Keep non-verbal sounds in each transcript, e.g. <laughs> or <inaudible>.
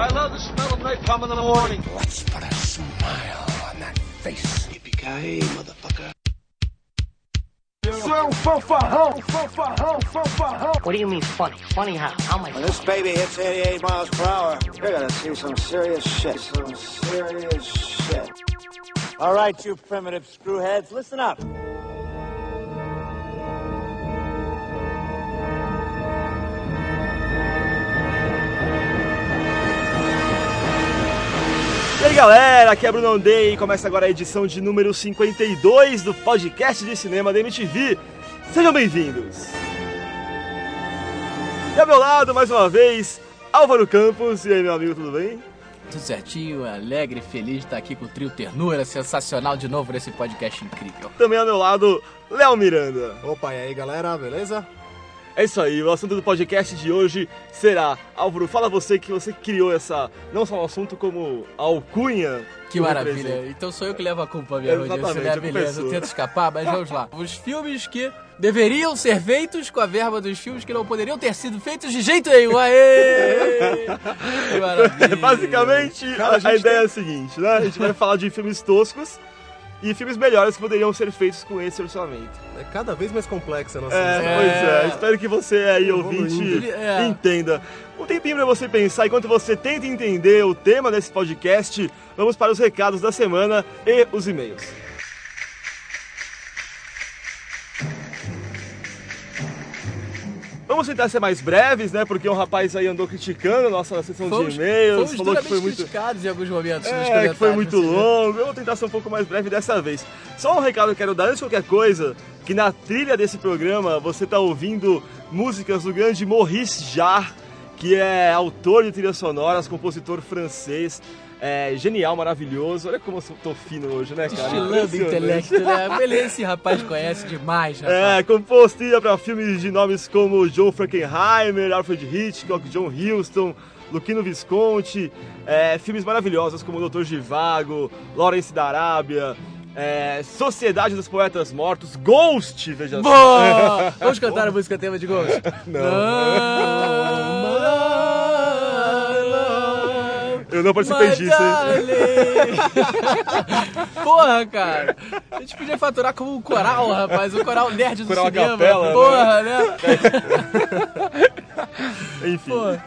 I love the smell of napalm in the morning. Let's put a smile on that face. Yippee-ki-yay, motherfucker. What do you mean funny? Funny how? How am I When this baby hits 88 miles per hour, you're gonna see some serious shit. Some serious shit. All right, you primitive screwheads, listen up. E aí galera, aqui é Bruno Day e começa agora a edição de número 52 do podcast de cinema da MTV. Sejam bem-vindos! E ao meu lado, mais uma vez, Álvaro Campos. E aí, meu amigo, tudo bem? Tudo certinho, alegre, feliz de estar aqui com o trio Ternura, sensacional de novo nesse podcast incrível. Também ao meu lado, Léo Miranda. Opa, e aí galera, beleza? É isso aí, o assunto do podcast de hoje será, Álvaro, fala você que você criou essa, não só o assunto, como a alcunha. Que maravilha. presente. Então sou eu que levo a culpa mesmo disso, Exatamente, né? a culpa é Beleza, eu tento escapar, mas vamos lá. Os filmes que deveriam ser feitos com a verba dos filmes que não poderiam ter sido feitos de jeito nenhum. Aê! <laughs> Que maravilha. Basicamente, Cara, a, a ideia é a seguinte, né? A gente vai falar de filmes toscos e filmes melhores que poderiam ser feitos com esse orçamento. É cada vez mais complexa a nossa É, lista. pois é. Espero que você aí, Evoluindo. ouvinte, É. entenda. Um tempinho pra você pensar, enquanto você tenta entender o tema desse podcast, vamos para os recados da semana e os e-mails. Vamos tentar ser mais breves, né? Porque um rapaz aí andou criticando a nossa sessão Fomos, de e-mails, falou que foi muito criticados em alguns momentos é, que foi muito né? longo. Eu vou tentar ser um pouco mais breve dessa vez. Só um recado que eu quero dar antes de qualquer coisa, que na trilha desse programa você tá ouvindo músicas do grande Maurice Jarre, que é autor de trilhas sonoras, compositor francês. É genial, maravilhoso. Olha como eu tô fino hoje, né, cara? Estilando intelecto, né? Beleza, esse rapaz conhece demais, rapaz. É, compôs trilha para filmes de nomes como John Frankenheimer, Alfred Hitchcock, John Huston, Luquino Visconti, é, filmes maravilhosos como Doutor Givago, Lawrence da Arábia, é, Sociedade dos Poetas Mortos, Ghost, veja só. <laughs> Vamos cantar a música tema de Ghost? <laughs> Não. Eu não participei My disso. Porra, cara. A gente podia faturar como um coral, rapaz. Um coral nerd do Coral cinema. capela, né? Porra, né? <laughs> Enfim. Porra.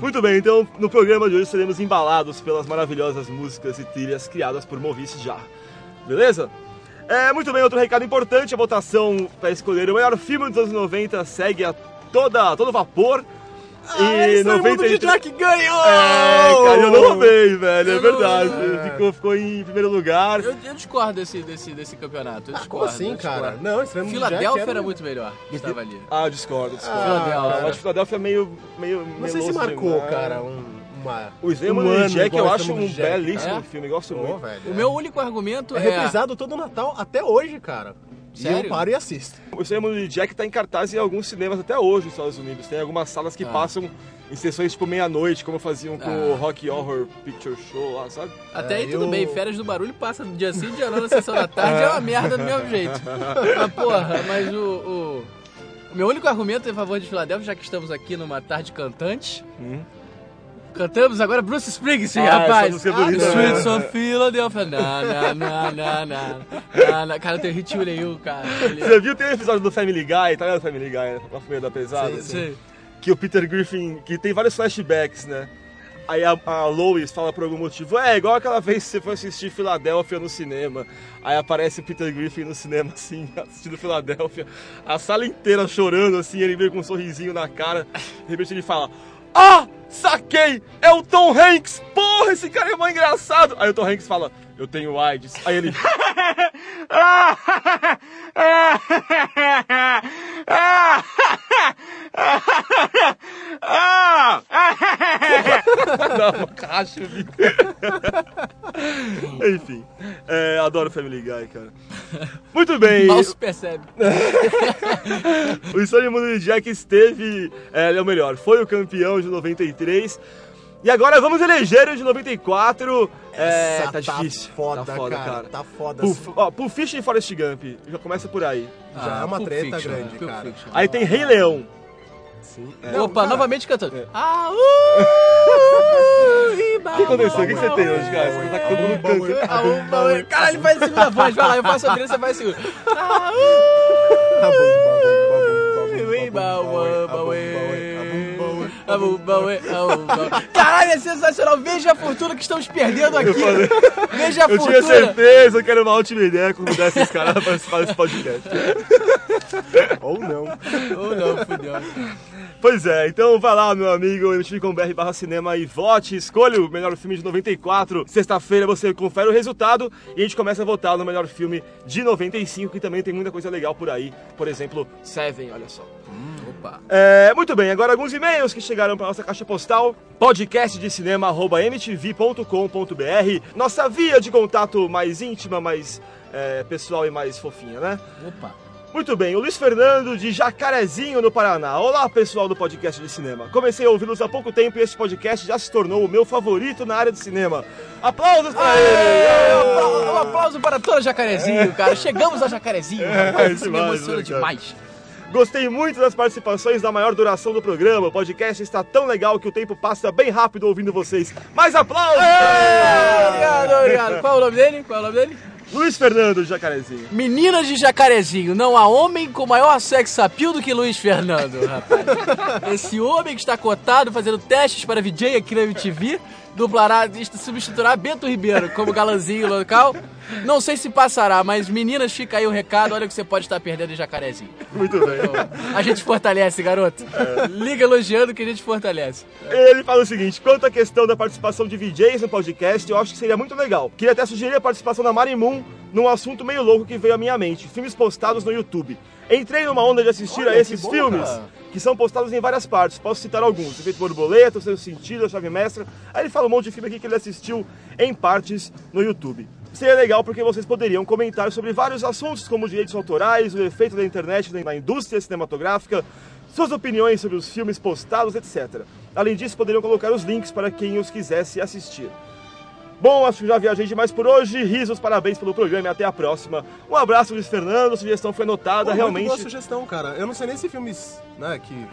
Muito bem, então no programa de hoje seremos embalados pelas maravilhosas músicas e trilhas criadas por Maurice Jarre. Beleza? É, muito bem, outro recado importante, a votação para escolher o melhor filme dos anos 90 segue a toda, todo vapor. Ah, e esse mundo de Jack ganhou! É, cara, eu não roubei, velho, é Eu não- verdade. é. Ficou, ficou em primeiro lugar. Eu, eu discordo desse, desse, desse campeonato. Eu Como discordo. assim, eu cara? discordo. Não, esse Filadélfia era- era muito melhor. que Estava ali. Ah, discordo, discordo. Filadélfia. Eu acho que Filadélfia é meio, meio Não sei se marcou, demais. cara, um, uma... O Extremo um Jack eu acho um belíssimo É? filme, gosto Pô, muito. velho. O meu único argumento É é... reprisado todo Natal até hoje, cara. E Sério? eu paro e assisto. O Extremo do Jack tá em cartaz em alguns cinemas até hoje nos Estados Unidos. Tem algumas salas que Ah. passam em sessões tipo meia-noite, como faziam com Ah. o Rock Horror Picture Show lá, sabe? Até É, aí tudo eu- bem, férias do barulho passa do dia sim, dia não, na sessão da tarde, é uma merda do mesmo jeito. <laughs> Mas porra, mas o, o, o meu único argumento em favor de Filadélfia, já que estamos aqui numa tarde cantante, cantamos agora Bruce Springsteen. Ah, rapaz. essa música é bonita, The Streets né? of Philadelphia, na, na, na, na, na, na, na. Cara, tem hit nenhum, cara. Você viu? Tem um episódio do Family Guy, tá ligado? Family Guy, né? Uma família da pesada. Sim, assim, Sei. Que o Peter Griffin, que tem vários flashbacks, né? Aí a, a Lois fala por algum motivo, é igual aquela vez que você foi assistir Filadélfia no cinema. Aí aparece o Peter Griffin no cinema, assim, <laughs> assistindo Filadélfia. A sala inteira chorando, assim, ele veio com um sorrisinho na cara. De repente ele fala, ah, saquei, é o Tom Hanks. Porra, esse cara é mó engraçado. Aí o Tom Hanks fala, eu tenho AIDS. Aí ele... <laughs> <laughs> <laughs> <laughs> Dá uma caixa, bicho. <laughs> Enfim, é, adoro Family Guy, cara. Muito bem. Mal se percebe. <laughs> O Sonho Mundo de Jack esteve, é, é o melhor, foi o campeão de 93. E agora vamos eleger o de 94. É, Essa tá difícil. foda, tá foda, cara. cara. Tá foda. Pulp, ó, Pulp Fiction e Forrest Gump. Já começa por aí. Já é uma Pulp treta Fiction, grande, né? Pulp cara. Fiction. Aí tem Rei Leão. Sim. Opa, novamente cantando. É. Ah, uh! <laughs> aconteceu? O que que você tem hoje, cara? Você tá com todo mundo cantando. Ah, o. Cara, ele faz a segunda voz. Vai lá, eu faço a primeira, você faz a segunda. Ah, Ui, Bauê, Bauê. Caralho, é sensacional. Veja a fortuna que estamos perdendo aqui. Veja a Eu tinha fortuna. certeza que era uma ótima ideia convidar esses caras pra participar desse podcast. Ou não. Ou não, fudeu. Pois é, então vai lá, meu amigo, mtv.com.br barra cinema e vote, escolha o melhor filme de 94. Sexta-feira você confere o resultado e a gente começa a votar no melhor filme de 95, que também tem muita coisa legal por aí. Por exemplo, Seven, olha só. Opa. É, muito bem, agora alguns e-mails que chegaram para nossa caixa postal. Podcast de cinema mtv.com.br Nossa via de contato mais íntima, mais é, pessoal e mais fofinha, né? Opa. Muito bem, o Luiz Fernando de Jacarezinho, no Paraná. Olá, pessoal do podcast de cinema. Comecei a ouvi-los há pouco tempo e este podcast já se tornou o meu favorito na área de cinema. Aplausos para ele! um aplauso para toda Jacarezinho, cara. Chegamos a Jacarezinho. <laughs> rapaz. Isso me demais, emociona cara? demais. Gostei muito das participações da maior duração do programa. O podcast está tão legal que o tempo passa bem rápido ouvindo vocês. Mais aplausos! Obrigado, obrigado. Qual é o nome dele? Qual é o nome dele? Luiz Fernando de Jacarezinho. Meninas de Jacarezinho, não há homem com maior sex appeal do que Luiz Fernando, rapaz. Esse homem que está cotado fazendo testes para VJ aqui na MTV, dublará, substituirá Bento Ribeiro como galanzinho local. Não sei se passará, mas meninas, fica aí o recado, olha o que você pode estar perdendo em Jacarezinho. Muito bem. A gente fortalece, garoto. Liga elogiando que a gente fortalece. Ele fala o seguinte: quanto à questão da participação de VJs no podcast, eu acho que seria muito legal. Queria até sugerir a participação da Mari Moon num assunto meio louco que veio à minha mente: filmes postados no YouTube. Entrei numa onda de assistir Olha, a que esses bom, filmes que são postados em várias partes. Posso citar alguns: Efeito Borboleta, O Seu Sentido, A Chave Mestra. Aí ele fala um monte de filme aqui que ele assistiu em partes no YouTube. Seria legal porque vocês poderiam comentar sobre vários assuntos, como direitos autorais, o efeito da internet na indústria cinematográfica, suas opiniões sobre os filmes postados, etc. Além disso, poderiam colocar os links para quem os quisesse assistir. Bom, acho que já viajei demais por hoje. Risos, parabéns pelo programa e até a próxima. Um abraço, Luiz Fernando. A sugestão foi anotada, Pô, realmente. Muito boa sugestão, cara. Eu não sei nem se filmes, né, que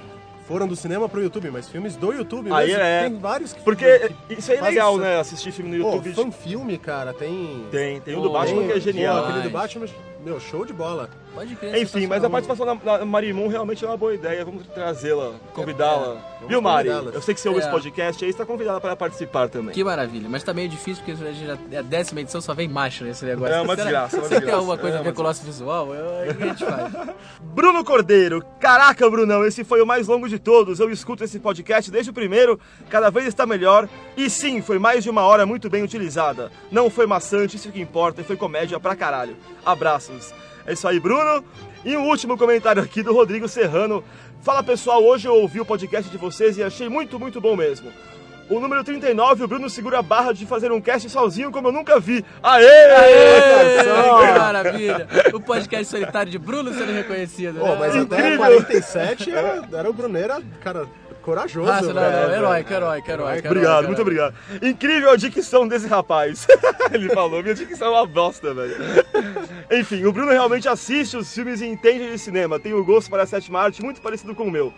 foram do cinema pro YouTube, mas filmes do YouTube Aí mesmo. é. Tem vários que Porque que isso aí é legal, né? Assistir filme no Pô, YouTube. fan filme, cara, tem. Tem, tem o Pô, do Batman tem- que é pô, genial. aquele do. Batman, meu, show de bola. Pode crer. Enfim, mas a participação da, da Marimun realmente é uma boa ideia. Vamos trazê-la, convidá-la. vamos Viu, Mari? Eu sei que você ouve É. esse podcast aí, está convidada para participar também. Que maravilha, mas tá meio difícil porque já, é a décima edição só vem macho nesse negócio. É uma Será- desgraça, é uma que tem alguma coisa É a ver com o nosso visual? Eu, aí o que a gente faz? <laughs> Bruno Cordeiro, caraca, Brunão, esse foi o mais longo de todos. Eu escuto esse podcast desde o primeiro, cada vez está melhor. E sim, foi mais de uma hora muito bem utilizada. Não foi maçante, isso que importa, e foi comédia pra caralho. Abraços. É isso aí, Bruno. E um último comentário aqui do Rodrigo Serrano. Fala pessoal, hoje eu ouvi o podcast de vocês e achei muito, muito bom mesmo. O número 39, o Bruno segura a barra de fazer um cast sozinho como eu nunca vi. Aê! Ei, que maravilha! O podcast solitário de Bruno sendo reconhecido. Pô, né? mas até Incrível. 47 era, era o Bruneira, cara, corajoso. Não, velho. não, herói, que herói, que herói. Obrigado, muito obrigado. Incrível a dicção desse rapaz. <laughs> Ele falou, minha dicção é uma bosta, velho. <laughs> Enfim, o Bruno realmente assiste os filmes e entende de cinema. Tem o gosto para a sétima arte muito parecido com o meu.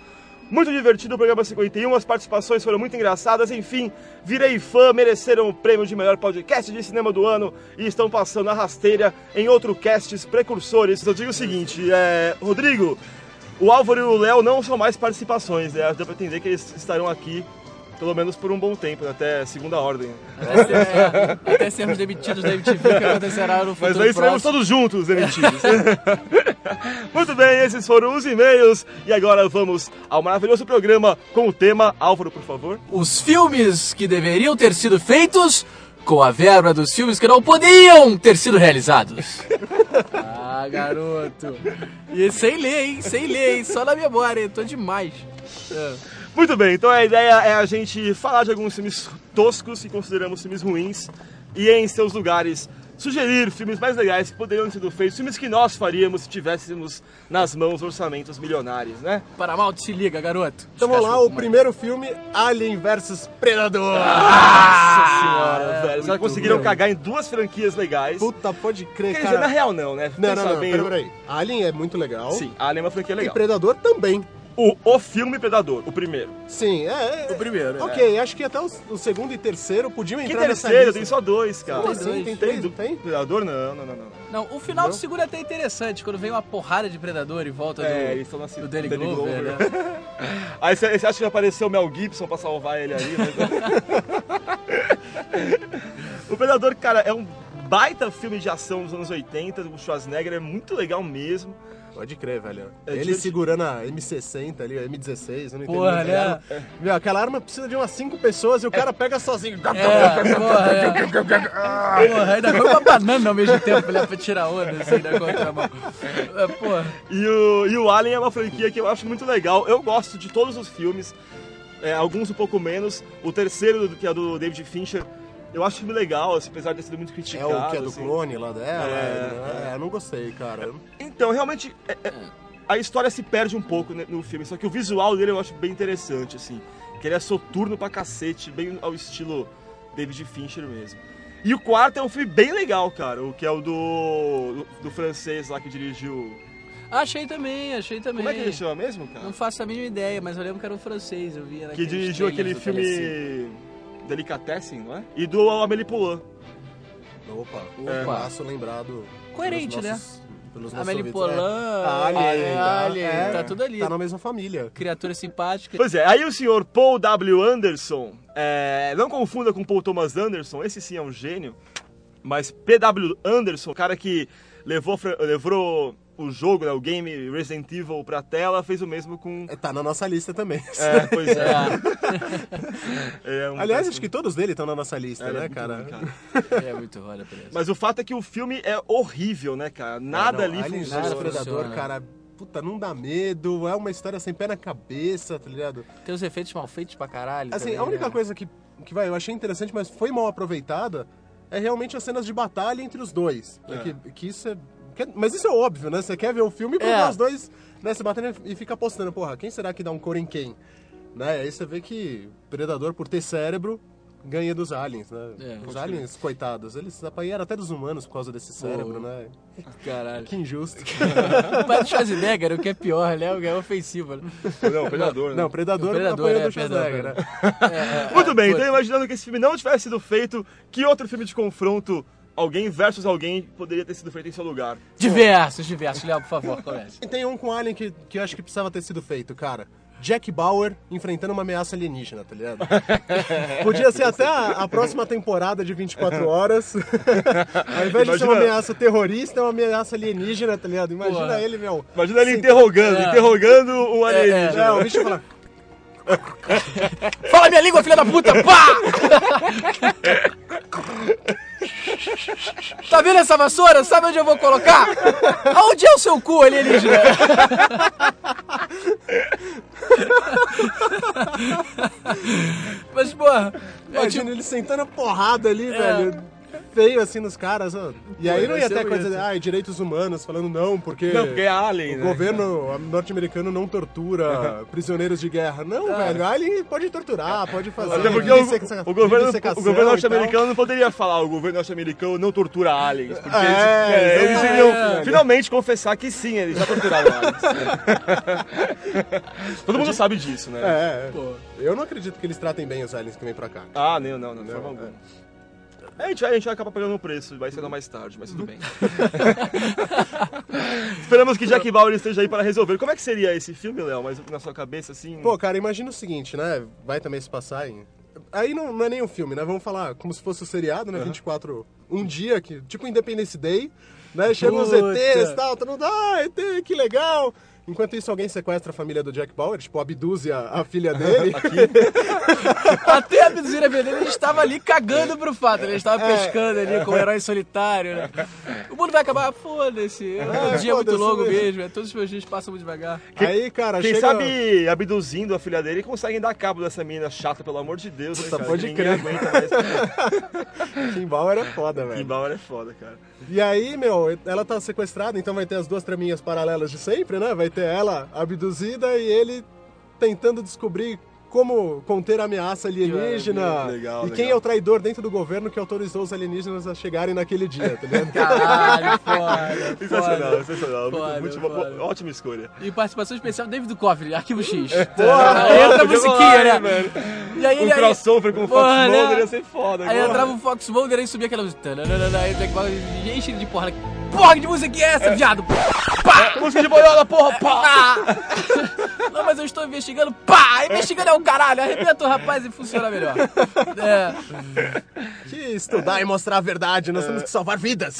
Muito divertido o programa 51, as participações foram muito engraçadas, enfim, virei fã, mereceram o prêmio de melhor podcast de cinema do ano e estão passando a rasteira em outros casts precursores. Eu digo o seguinte, é, Rodrigo, o Álvaro e o Léo não são mais participações, né? Dá pra entender que eles estarão aqui pelo menos por um bom tempo, né? até segunda ordem. Até, ser- é, até sermos demitidos da MTV, que acontecerá no futuro Mas aí estaremos próximo. todos juntos demitidos. <laughs> Muito bem, esses foram os e-mails. E agora vamos ao maravilhoso programa com o tema. Álvaro, por favor. Os filmes que deveriam ter sido feitos com a verba dos filmes que não podiam ter sido realizados. ah, garoto. E sem ler, hein? Sem ler, hein? Só na memória, hein? Tô demais. É. Muito bem, então a ideia é a gente falar de alguns filmes toscos que consideramos filmes ruins e em seus lugares sugerir filmes mais legais que poderiam ter sido feitos, filmes que nós faríamos se tivéssemos nas mãos orçamentos milionários, né? Para mal, se liga, garoto. Então vamos lá, o primeiro filme, Alien vs Predador. Nossa senhora, velho. Já muito conseguiram cagar em duas franquias legais. Puta, pode crer, Quer dizer, na cara. real não, né? Não, Pensa não, não, bem, peraí, peraí. Alien é muito legal. Sim, Alien é uma franquia E legal. Predador também. O, o filme Predador, o primeiro. Sim, é. é O primeiro, Ok, acho que até o, o segundo e terceiro podiam Que entrar nessa terceiro? lista. Tem só dois, cara. Como assim? Tem três, não tem? Predador? Não, não, não, não. Não, o final do segundo é até interessante, quando vem uma porrada de predador em volta É, do, eles estão na do Danny, Danny Glover, Glover. né? <laughs> Aí você você acha que apareceu o Mel Gibson pra salvar ele aí, mas... <laughs> o Predador, cara, é um baita filme de ação dos anos 80, do Schwarzenegger, é muito legal mesmo. Pode crer, velho. É Ele segurando a M60 ali, a M16, eu não entendi. Porra, né? Meu, aquela arma precisa de umas 5 pessoas e o cara pega sozinho. É, <laughs> porra, é. Porra, ainda foi uma banana ao mesmo tempo pra tirar onda, assim, da contramão. É, porra. E o, e o Alien é uma franquia que eu acho muito legal. Eu gosto de todos os filmes, é, alguns um pouco menos. O terceiro, que é do David Fincher, eu acho filme legal, assim, apesar de ter sido muito É criticado. o que é do assim. clone lá dela. É, É, eu não gostei, cara. Então, realmente, é- é- a história se perde um pouco no filme, só que o visual dele eu acho bem interessante, assim. Que ele é soturno pra cacete, bem ao estilo David Fincher mesmo. E o quarto é um filme bem legal, cara, o que é o do, do, do francês lá que dirigiu... Achei também, achei também. Como é que ele chama mesmo, cara? Não faço a mínima ideia, mas eu lembro que era um francês, eu via Que dirigiu aquele filme Delicatessen, não é? E do Amélie Poulain. Opa, É. um passo lembrado. Coerente, né? nossos- Pelos nossos Amélie ouvintes, Poulain, é. Alien, é, tá- Alien, é, tá tudo ali. Tá na mesma família. Criatura simpática. Pois é, aí o senhor Paul W. Anderson, é, não confunda com Paul Thomas Anderson, esse sim é um gênio, mas P.W. Anderson, o cara que levou, levou o jogo, né, o game Resident Evil pra tela, fez o mesmo com... É, Tá na nossa lista também. É, pois é. <laughs> É, <laughs> É um Aliás, acho que todos dele estão na nossa lista, É, é né, muito cara? é muito pra isso. Mas o fato é que o filme é horrível, né, cara? Nada É, não, ali Alien funciona. Nada Predador, cara, puta, não dá medo, é uma história sem pé na cabeça, tá ligado? Tem os efeitos mal feitos pra caralho. Assim, também, a única né? coisa que, que vai, eu achei interessante, mas foi mal aproveitada, é realmente as cenas de batalha entre os dois. É. Que, que isso é. Mas isso é óbvio, né? Você quer ver o filme pra É. os dois né, se batendo e fica apostando, porra, quem será que dá um cor em quem? Né? Aí você vê que Predador, por ter cérebro, ganha dos aliens, né? É, os aliens, coitados, eles apanharam até dos humanos por causa desse cérebro, né? Caralho. Que injusto. <laughs> Mas o Schwarzenegger, o que é pior, né? O que é ofensivo. Né? Não, Predador, né? Não, Predador, O Predador, apanhou é, do Schwarzenegger, né? Muito bem, pô. então imaginando que esse filme não tivesse sido feito, que outro filme de confronto, alguém versus alguém, poderia ter sido feito em seu lugar? Diversos, diversos. Léo, por favor, comece. Tem um com Alien que, que eu acho que precisava ter sido feito, cara. Jack Bauer enfrentando uma ameaça alienígena, tá ligado? <laughs> Podia ser até a, a próxima temporada de 24 horas. <laughs> Ao invés de ser uma ameaça terrorista, é uma ameaça alienígena, tá ligado? Imagina Porra. ele, meu. Imagina ele Sim. interrogando, É. interrogando um É, alienígena. É, o bicho fala. Fala minha língua, filha da puta! Pá! <laughs> Tá vendo essa vassoura? Sabe onde eu vou colocar? Aonde é o seu cu, alienígena? Mas, porra, é Imagina tipo, ele sentando a porrada ali, velho. Feio assim nos caras, ó. E aí Pô, não ia ter coisa de, ai, direitos humanos, falando não, porque. Não, porque é alien, O né? governo norte-americano não tortura <laughs> prisioneiros de guerra. Não, velho. Alien pode torturar, pode fazer. Até porque o, o governo, o governo norte-americano não poderia falar o governo norte-americano não tortura aliens. Porque eles, É, é, eles exatamente, iriam velho. finalmente confessar que sim, eles já torturaram aliens. <laughs> Todo mundo sabe disso, né? É, é. Eu não acredito que eles tratem bem os aliens que vêm pra cá. Ah, não, não, não, de forma Não, A gente, vai, a gente vai acabar pagando um preço, vai ser mais tarde, mas tudo bem. <laughs> Esperamos que Jack Bauer esteja aí para resolver. Como é que seria esse filme, Léo? Mas na sua cabeça, assim... Pô, cara, imagina o seguinte, né? Vai também se passar em. Aí não, não é nem um filme, né? Vamos falar como se fosse o seriado, né? 24. Um dia, que, tipo Independence Day, né? Chegam os. ETs e tal, todo mundo, ah, ET, que legal! Enquanto isso, alguém sequestra a família do Jack Bauer, tipo, abduz a, a filha dele. <laughs> <laughs> até a Abduzira Veneno, ele estava ali cagando pro fato, ele estava pescando ali com o herói solitário, né? <laughs> O mundo vai acabar, foda-se, é um dia muito foda-se longo mesmo. mesmo, é, todos os meus dias passam muito devagar. Aí, cara, Quem chega... sabe abduzindo a filha dele conseguem dar cabo dessa menina chata, pelo amor de Deus. né, Puta, cara? pode crer. aguenta mais. Kim Bauer é foda, Kim velho. Bauer é foda, cara. E aí, meu, ela tá sequestrada, então vai ter as duas traminhas paralelas de sempre, né? Vai ter ela abduzida e ele tentando descobrir como conter a ameaça alienígena Legal, e quem legal. é o traidor dentro do governo que autorizou os alienígenas a chegarem naquele dia, tá ligado? Caralho, <laughs> foda. <laughs> Sensacional, foda. sensacional. Foda, muito- foda. ótima escolha. E participação especial David Duchovny, Arquivo X. Porra, aí entra a musiquinha, né? velho? E aí, Um aí- crossover com o Fox Porra, né? Mulder ia ser foda. Aí porra. entrava o Fox Mulder e subia aquela música. Ele de porra. Porra, que música que é essa, viado? Pá! Música de boiola, porra, pá! Pá! Não, mas eu estou investigando. Pá! Investigando é o caralho. Arrebenta o rapaz e funciona melhor. É. Que estudar e mostrar a verdade, nós temos que salvar vidas.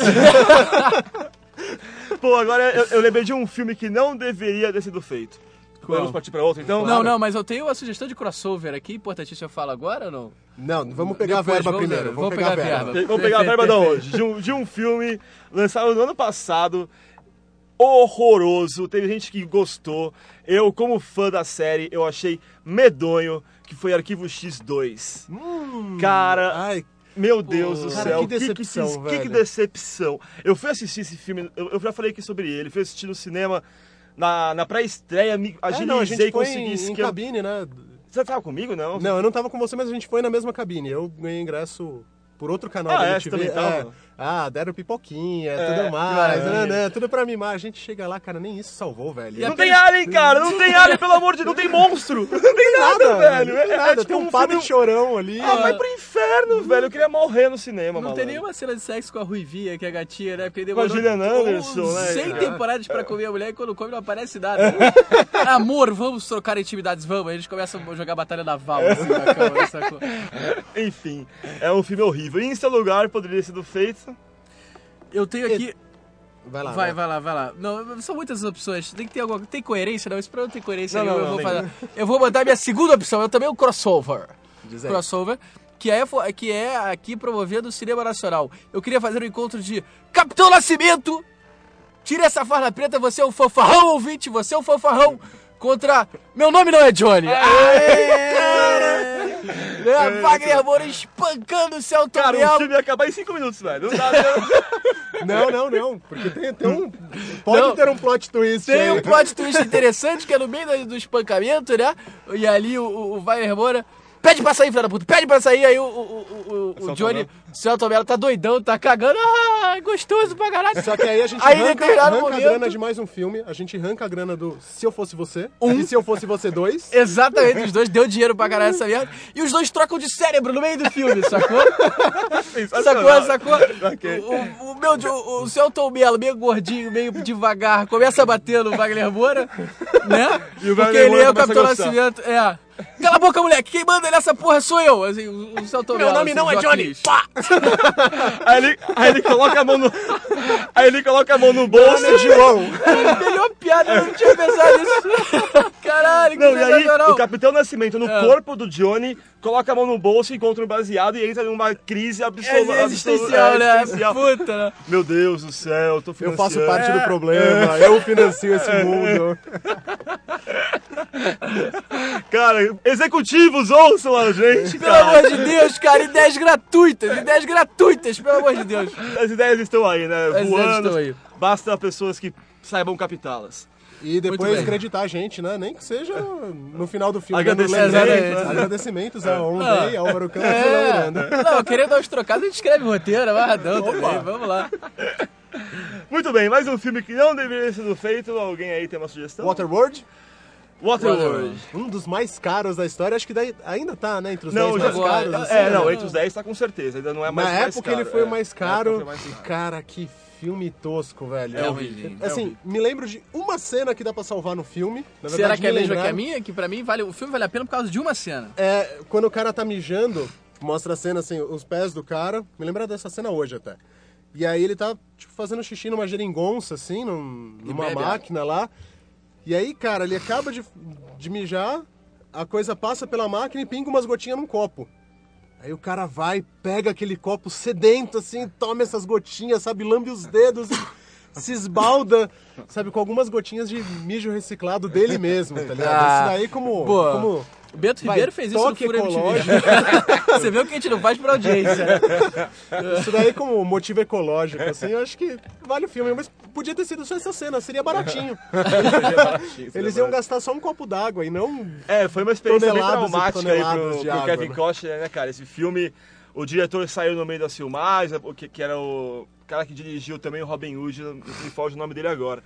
Pô, agora eu, eu lembrei de um filme que não deveria ter sido feito. Vamos partir pra outro, então? Não, não, mas eu tenho a sugestão de crossover aqui. Importantíssimo eu falo agora ou não? Não, vamos pegar Depois, a verba vamos primeiro. ver, Vamos, pegar, pegar a verba. verba. Vamos pegar a verba de onde? De um, de um filme lançado no ano passado, horroroso. Teve gente que gostou. Eu, como fã da série, eu achei medonho, que foi Arquivo X2. Cara, Ai, meu Deus do Cara, céu, que decepção, que, que, que decepção. Eu fui assistir esse filme, eu, eu já falei aqui sobre ele, fui assistir no cinema na, na pré-estreia, me é, agilizei, não, a gente foi consegui em, em cabine, né? Você tava comigo, não? Não, eu não tava com você, mas a gente foi na mesma cabine. Eu ganhei ingresso por outro canal Ah, da é? MTV. Tava? Ah, deram pipoquinha, É, tudo mais, maravilha. nananã, tudo pra mimar. A gente chega lá, cara, nem isso salvou, velho. Não tem alien, cara, não tem alien, pelo amor de Deus, não tem monstro. Não tem nada, velho. Não tem É, tipo tem um padre filme- chorão ali. Ah, vai pro inferno, velho. Eu queria morrer no cinema, Não mano. tem nenhuma cena de sexo com a Ruivinha, que é a gatinha, né? Porque Com a demorou Gillian Anderson, né, 100 cara? temporadas pra comer a mulher e quando come não aparece nada. <laughs> <laughs> Amor, vamos trocar intimidades, vamos. Aí eles começam a jogar batalha naval, assim, na cama, sacou? Enfim, é um filme horrível. E em seu lugar poderia ter sido feito. Eu tenho aqui... Vai lá. Vai, vai lá, vai lá. Não, são muitas opções. Tem que ter alguma. Tem coerência, não? Isso pra não ter coerência Não, nenhuma, não, eu vou não, fazer. Eu vou mandar minha segunda opção. Eu também o crossover. Diz aí. Crossover. Que é, que é aqui promovendo o cinema nacional. Eu queria fazer um encontro de Capitão Nascimento. Tire essa farda preta, você é um fanfarrão, ouvinte, você é um fanfarrão. Contra. Meu nome não é Johnny. Aê! É, Wagner Moura espancando o Celton Cara, o Mello. filme ia acabar em 5 minutos, velho. Não dá, não. <laughs> Não, não, não. Porque tem, tem um. Pode Não. ter um plot twist. Tem aí. um plot twist interessante que é no meio do, do espancamento, né? E ali o, o, o Wagner Moura. Pede pra sair, filha da puta, pede pra sair. Aí o, o, o, o, Celton Johnny, o Celton Mello tá doidão, tá cagando. Ah, gostoso pra caralho. Só que aí a gente Aí, arranca, arranca a momento- grana de mais um filme, a gente arranca a grana do Se Eu Fosse Você e Se Eu Fosse Você 2. <laughs> Exatamente, os dois deu dinheiro pra caralho essa merda. E os dois trocam de cérebro no meio do filme, sacou? Sacou, sacou? Ok. O, o, meu, o, o Celton Mello, meio gordinho, meio devagar, começa a bater no Wagner Moura, né? E o Porque Wagner ele Moura é o a Capitão. Nascimento, é. Cala a boca, moleque, quem manda nessa porra sou eu. Assim, o, o Celton Meu nome assim, não é. Johnny. Pá! <laughs> Aí ele, aí ele coloca a mão no. Aí ele coloca a mão no bolso. Meu nome é João. Melhor piada, eu não tinha pensado nisso. Caralho, que Não, e aí o Capitão Nascimento, no É. corpo do Johnny, coloca a mão no bolso, encontra um baseado e entra numa crise É absoluta. existencial, né? Puta, né? Meu Deus do céu, eu tô Eu financiando. faço parte do problema, eu financio esse <laughs> mundo. Cara, executivos, ouçam a gente, Pelo cara. amor de Deus, cara, ideias gratuitas, ideias gratuitas, pelo amor de Deus. As ideias estão aí, né? ideias Voando. estão aí. Basta pessoas que saibam captá-las. E depois acreditar a gente, né? Nem que seja no final do filme. Agradecimento, dando lembrete. né? Agradecimentos a On Ah. Day, Álvaro Campos e É. Miranda. Não, querendo dar uns trocados, a gente escreve roteiro, amarradão também, vamos lá. Muito bem, mais um filme que não deveria ter sido feito. Alguém aí tem uma sugestão? Waterworld, Waterworld. um dos mais caros da história. Acho que daí ainda tá, né? Entre os Não, 10 já mais agora- caros. assim, É, né? não, entre os 10 tá com certeza, ainda não é mais Na mais época caro, ele foi o é. mais Na época caro. foi mais caro. Cara, que filme tosco, velho. É horrível, é Assim, horrível. me lembro de uma cena que dá pra salvar no filme. Na Será verdade, que é a me mesma que a minha? Que pra mim vale, o filme vale a pena por causa de uma cena. É, quando o cara tá mijando, mostra a cena assim, os pés do cara. Me lembra dessa cena hoje até. E aí ele tá, tipo, fazendo xixi numa geringonça, assim, num- numa máquina lá. E aí, cara, ele acaba de, de mijar, a coisa passa pela máquina e pinga umas gotinhas num copo. Aí o cara vai, pega aquele copo sedento, assim, toma essas gotinhas, sabe, lambe os dedos, <laughs> se esbalda, sabe, com algumas gotinhas de mijo reciclado dele mesmo, tá ligado? Ah, Isso daí como, boa. como O Bento Vai, Ribeiro fez isso no MTV. ecológico. <laughs> Você vê o que a gente não faz pra audiência. <laughs> Isso daí como motivo ecológico, assim, eu acho que vale o filme. Mas podia ter sido só essa cena, seria baratinho. <laughs> Eles iam gastar só um copo d'água e não... É, foi uma experiência bem traumática aí pro, pro água, Kevin né? Costner, né, cara? Esse filme, o diretor saiu no meio das filmagens, que, que era o cara que dirigiu também o Robin Hood, não me foge o nome dele agora.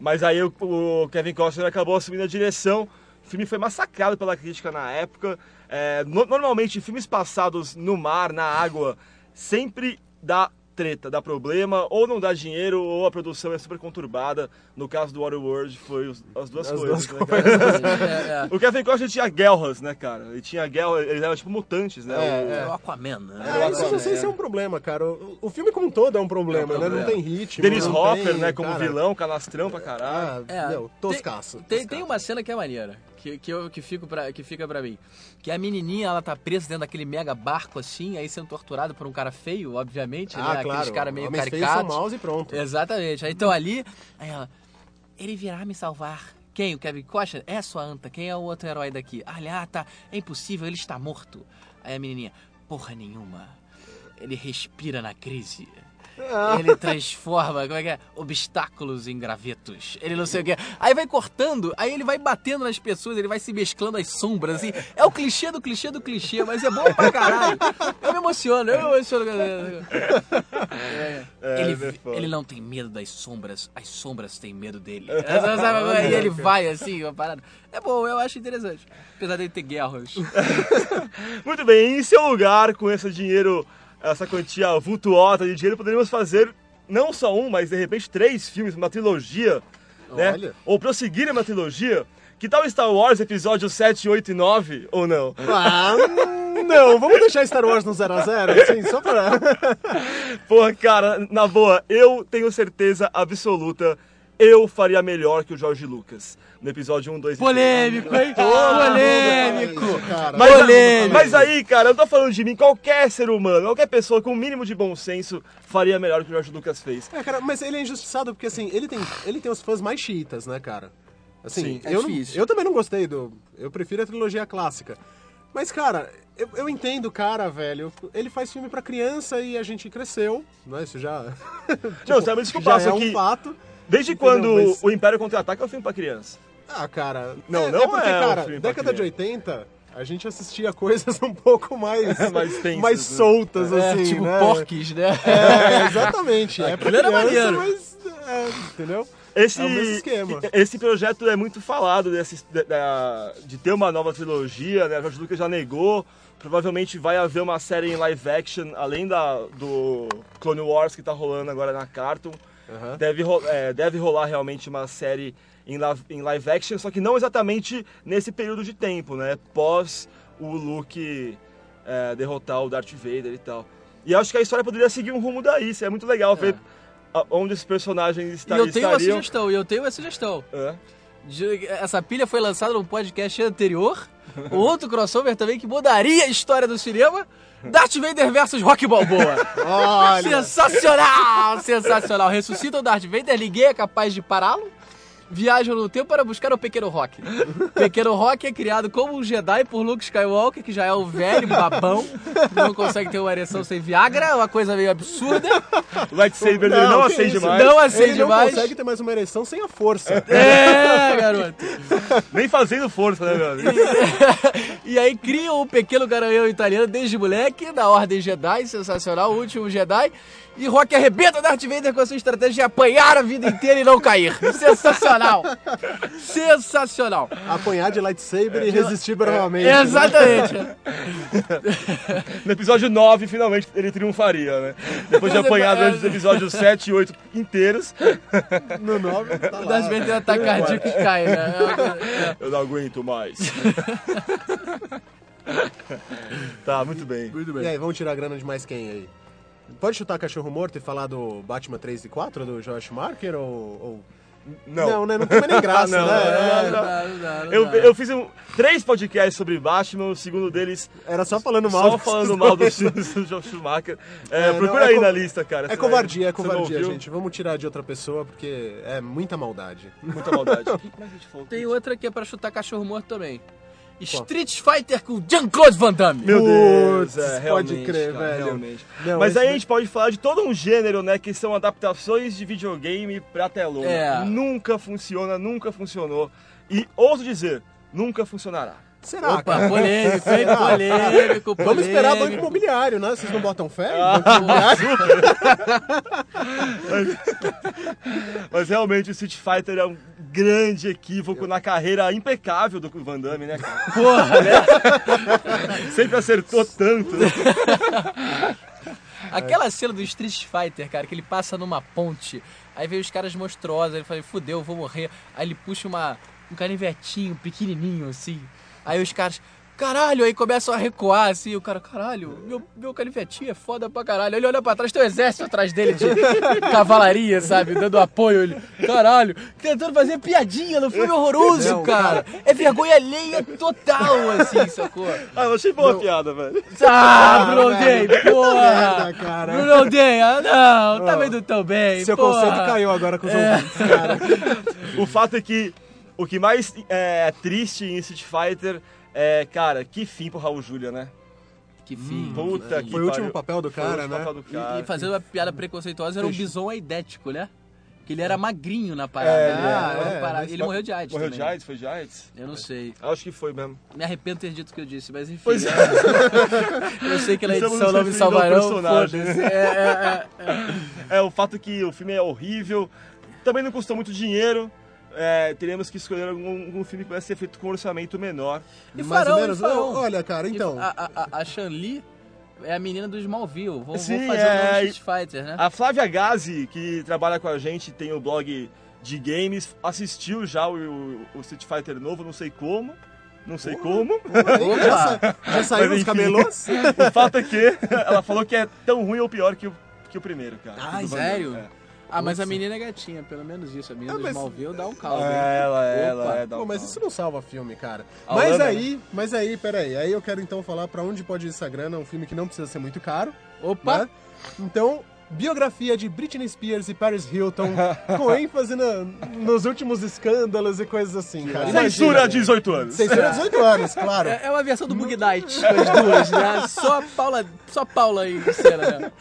Mas aí o, o Kevin Costner acabou assumindo a direção. O filme foi massacrado pela crítica na época. É, no- normalmente, filmes passados no mar, na água, sempre dá treta, dá problema, ou não dá dinheiro, ou a produção é super conturbada. No caso do Waterworld, foi os- as duas As coisas. duas né, cara? <laughs> É, é. O Kevin Costner tinha guerras, né, cara? Ele tinha guerras, eles eram tipo mutantes, né? É, O- É o Aquaman, né? Ah, isso eu não sei se é um problema, cara. O, o filme como um todo é um problema, né? Não tem ritmo. Dennis não Hopper, tem, né, como cara, vilão, canastrão pra caralho. Ah, É, meu, toscaço. Tem, tem, toscaço. tem uma cena que é maneira, que, que, eu, que, fico pra, que fica pra mim. Que a menininha, ela tá presa dentro daquele mega barco assim, aí sendo torturada por um cara feio, obviamente, Ah, né? claro. Aqueles caras meio Homens feios caricatos. são maus e pronto. Exatamente. Aí então ali, aí ela, ele virá me salvar. Quem? O Kevin Costner? É a sua anta. Quem é o outro herói daqui? Ah, tá. É impossível, ele está morto. Aí a menininha, porra nenhuma. Ele respira na crise. <laughs> Ele transforma, como é que é? Obstáculos em gravetos. Ele não sei o que. Aí vai cortando, aí ele vai batendo nas pessoas, ele vai se mesclando as sombras, assim. É o clichê do clichê do clichê, mas é bom pra caralho. Eu me emociono, eu me emociono. É, É, ele, é ele não tem medo das sombras, as sombras têm medo dele. <laughs> e ele vai assim, uma parada. É bom, eu acho interessante. Apesar dele ter guerras. <laughs> Muito bem, em seu lugar, com esse dinheiro, essa quantia vultuosa de dinheiro, poderíamos fazer não só um, mas de repente três filmes, uma trilogia, né? Olha. Ou prosseguir uma trilogia. Que tal Star Wars episódio 7, 8 e 9, ou não? Ah, não, vamos deixar Star Wars no 0x0, assim, só pra... <laughs> Porra, cara, na boa, eu tenho certeza absoluta, eu faria melhor que o George Lucas. No episódio 1, 2 e 3. Polêmico, hein? Polêmico! Cara, Mas, Polêmico. mas aí, cara, eu tô falando de mim, qualquer ser humano, qualquer pessoa com o mínimo de bom senso faria melhor que o George Lucas fez. É, cara, mas ele é injustiçado porque, assim, ele tem, ele tem os fãs mais chiitas, né, cara? Assim, Sim, é eu, não- difícil. eu também não gostei do... Eu prefiro a trilogia clássica. Mas, cara, eu, eu entendo o cara, velho. Ele faz filme pra criança e a gente cresceu, né? Isso já... <laughs> Não, você vai me desculpar, já é um que fato. Desde Entendeu? quando Mas- o Império Contra-Ataca é um filme pra criança. Ah, cara... Não, é, não é porque, é um cara, filme pra década de criança. 80... A gente assistia <laughs> coisas um pouco mais, <laughs> Mais tensas, mais né? soltas, É, assim, tipo né? porques, né? É, exatamente. <laughs> É pra Aquilo era criança, maneiro. mas... É, entendeu? Esse, É o mesmo esquema. esse projeto é muito falado desse, de, da- de ter uma nova trilogia, né? O George Lucas já negou. Provavelmente vai haver uma série em live action, além da, do Clone Wars que tá rolando agora na Cartoon. Aham. Deve, ro- é, deve rolar realmente uma série em, la- em live action, só que não exatamente nesse período de tempo, né? Pós o Luke é, derrotar o Darth Vader e tal. E acho que a história poderia seguir um rumo daí. Isso é muito legal ver a- onde esses personagens E esta- eu tenho uma estariam. sugestão, e eu tenho uma sugestão. É. Essa pilha foi lançada num podcast anterior. <laughs> Outro crossover também que mudaria a história do cinema. Darth Vader versus Rock Balboa. Olha, Sensacional! Sensacional. Ressuscita o Darth Vader, ninguém é capaz de pará-lo. Viajam no tempo para buscar o Pequeno Rock. Pequeno Rock é criado como um Jedi por Luke Skywalker, que já é o velho babão, que não consegue ter uma ereção sem Viagra, é uma coisa meio absurda. O lightsaber dele não, Não, que acende isso? mais. Não acende ele não mais. consegue ter mais uma ereção sem a força. É, garoto. Nem fazendo força, né, meu amigo? <laughs> E aí criam um pequeno garanhão italiano desde moleque, da Ordem Jedi, sensacional, o último Jedi. E Rock arrebenta Darth Vader com a sua estratégia de apanhar a vida inteira e não cair. <laughs> Sensacional! Sensacional! Apanhar de lightsaber e resistir bravamente. né? Exatamente. No episódio 9, finalmente, ele triunfaria, né? Depois de apanhar durante os episódios 7 e 8 inteiros, No 9, tá O lá. Darth Vader tem um ataque cardíaco e cai, né? eu não aguento mais. <laughs> tá, muito bem. Muito E aí, vamos tirar a grana de mais quem aí? Pode chutar cachorro morto e falar do Batman 3 e 4, do Josh Marker, ou... ou- Não. Não, né? Não tem nem graça, <laughs> Não, né? é, Não não dá, não Eu, dá. eu fiz um- três podcasts sobre Batman, o segundo deles Era só falando mal. só falando <laughs> mal do Josh Schumacher. É, É, não, procura é aí na lista, cara. É covardia, é vai- covardia, gente. Vamos tirar de outra pessoa, porque é muita maldade. Muita maldade. <laughs> Tem outra que é pra chutar cachorro morto também. Street Fighter com Jean-Claude Van Damme. Meu Deus, é, pode crer, cara, velho. Realmente. Não, Mas aí a daí- gente pode falar de todo um gênero, né, que são adaptações de videogame pra telona. É. Nunca funciona, nunca funcionou. E ouso dizer, nunca funcionará. Será, Opa, cara? polêmico, hein? Polêmico, polêmico. Vamos esperar Banco Imobiliário, né? Vocês não botam fé? Ah. Banco Imobiliário? <laughs> Mas realmente o Street Fighter é um grande equívoco na carreira impecável do Van Damme, né, cara? Porra, né? <laughs> Sempre acertou tanto. né? Aquela cena do Street Fighter, cara, que ele passa numa ponte, aí vem os caras monstruosos, ele fala, fudeu, eu vou morrer. Aí ele puxa uma, um canivetinho pequenininho, assim. Aí os caras, caralho, aí começam a recuar, assim. O cara, caralho, meu, meu canivetinho é foda pra caralho. Ele olha pra trás, tem um exército atrás dele de <laughs> cavalaria, sabe? Dando apoio. Ele, caralho, tentando fazer piadinha no filme horroroso, Não, cara. É vergonha alheia total, assim, sacou? Ah, eu achei boa a piada, velho. Ah, Bruno Day, merda, porra! cara. Bruno Day, ah, não, tá vendo tão bem, Seu porra. conceito caiu agora com os ouvintes, cara. O fato é que o que mais é triste em Street Fighter é, cara, que fim pro Raul Júlia, né? Que fim. Puta que Foi o último papel do cara, último né? papel do E, cara. e fazendo uma piada preconceituosa, era um bison aidético, né? Que ele era magrinho na parada. É, ele é, é, parada- ele morreu de AIDS Morreu também. de AIDS? Foi de AIDS? Eu não sei. Acho que foi mesmo. Me arrependo de ter dito o que eu disse, mas enfim. Pois é. <laughs> Eu sei que na edição não me salvarão, foda-se. É, é, é. É, o fato que o filme é horrível, também não custou muito dinheiro. É, teremos que escolher algum, algum filme que pudesse ser feito com um orçamento menor. E Mais farão, ou menos. e farão. Não, olha, cara, então. A, a, a- Shan-Li é a menina do Smallville. Vou, Sim, vou fazer é, o novo e- Street Fighter, né? A Flávia Gazi, que trabalha com a gente, tem o blog de games, assistiu já o, o Street Fighter novo, não sei como. Não sei como. Aí, <laughs> já, já saiu os camelôs? <laughs> o fato é que ela falou que é tão ruim ou pior que o, que o primeiro, cara. Ah, sério? É. Ah, mas a menina é gatinha, pelo menos isso. A menina Ah, do mas- Smallville dá um caldo. É, ela é, ela Opa. é. dá um Pô, mas isso não salva filme, cara. A mas aí, mas aí, peraí. Aí eu quero então falar pra onde pode ir essa grana. Um filme que não precisa ser muito caro. Opa! né? Então, biografia de Britney Spears e Paris Hilton, <laughs> com ênfase na- nos últimos escândalos e coisas assim, cara. Censura Imagina. 18 anos. Censura 18 anos, claro. É é uma versão do Bug Night as duas, né? Só a Paula, só a Paula aí cena, né?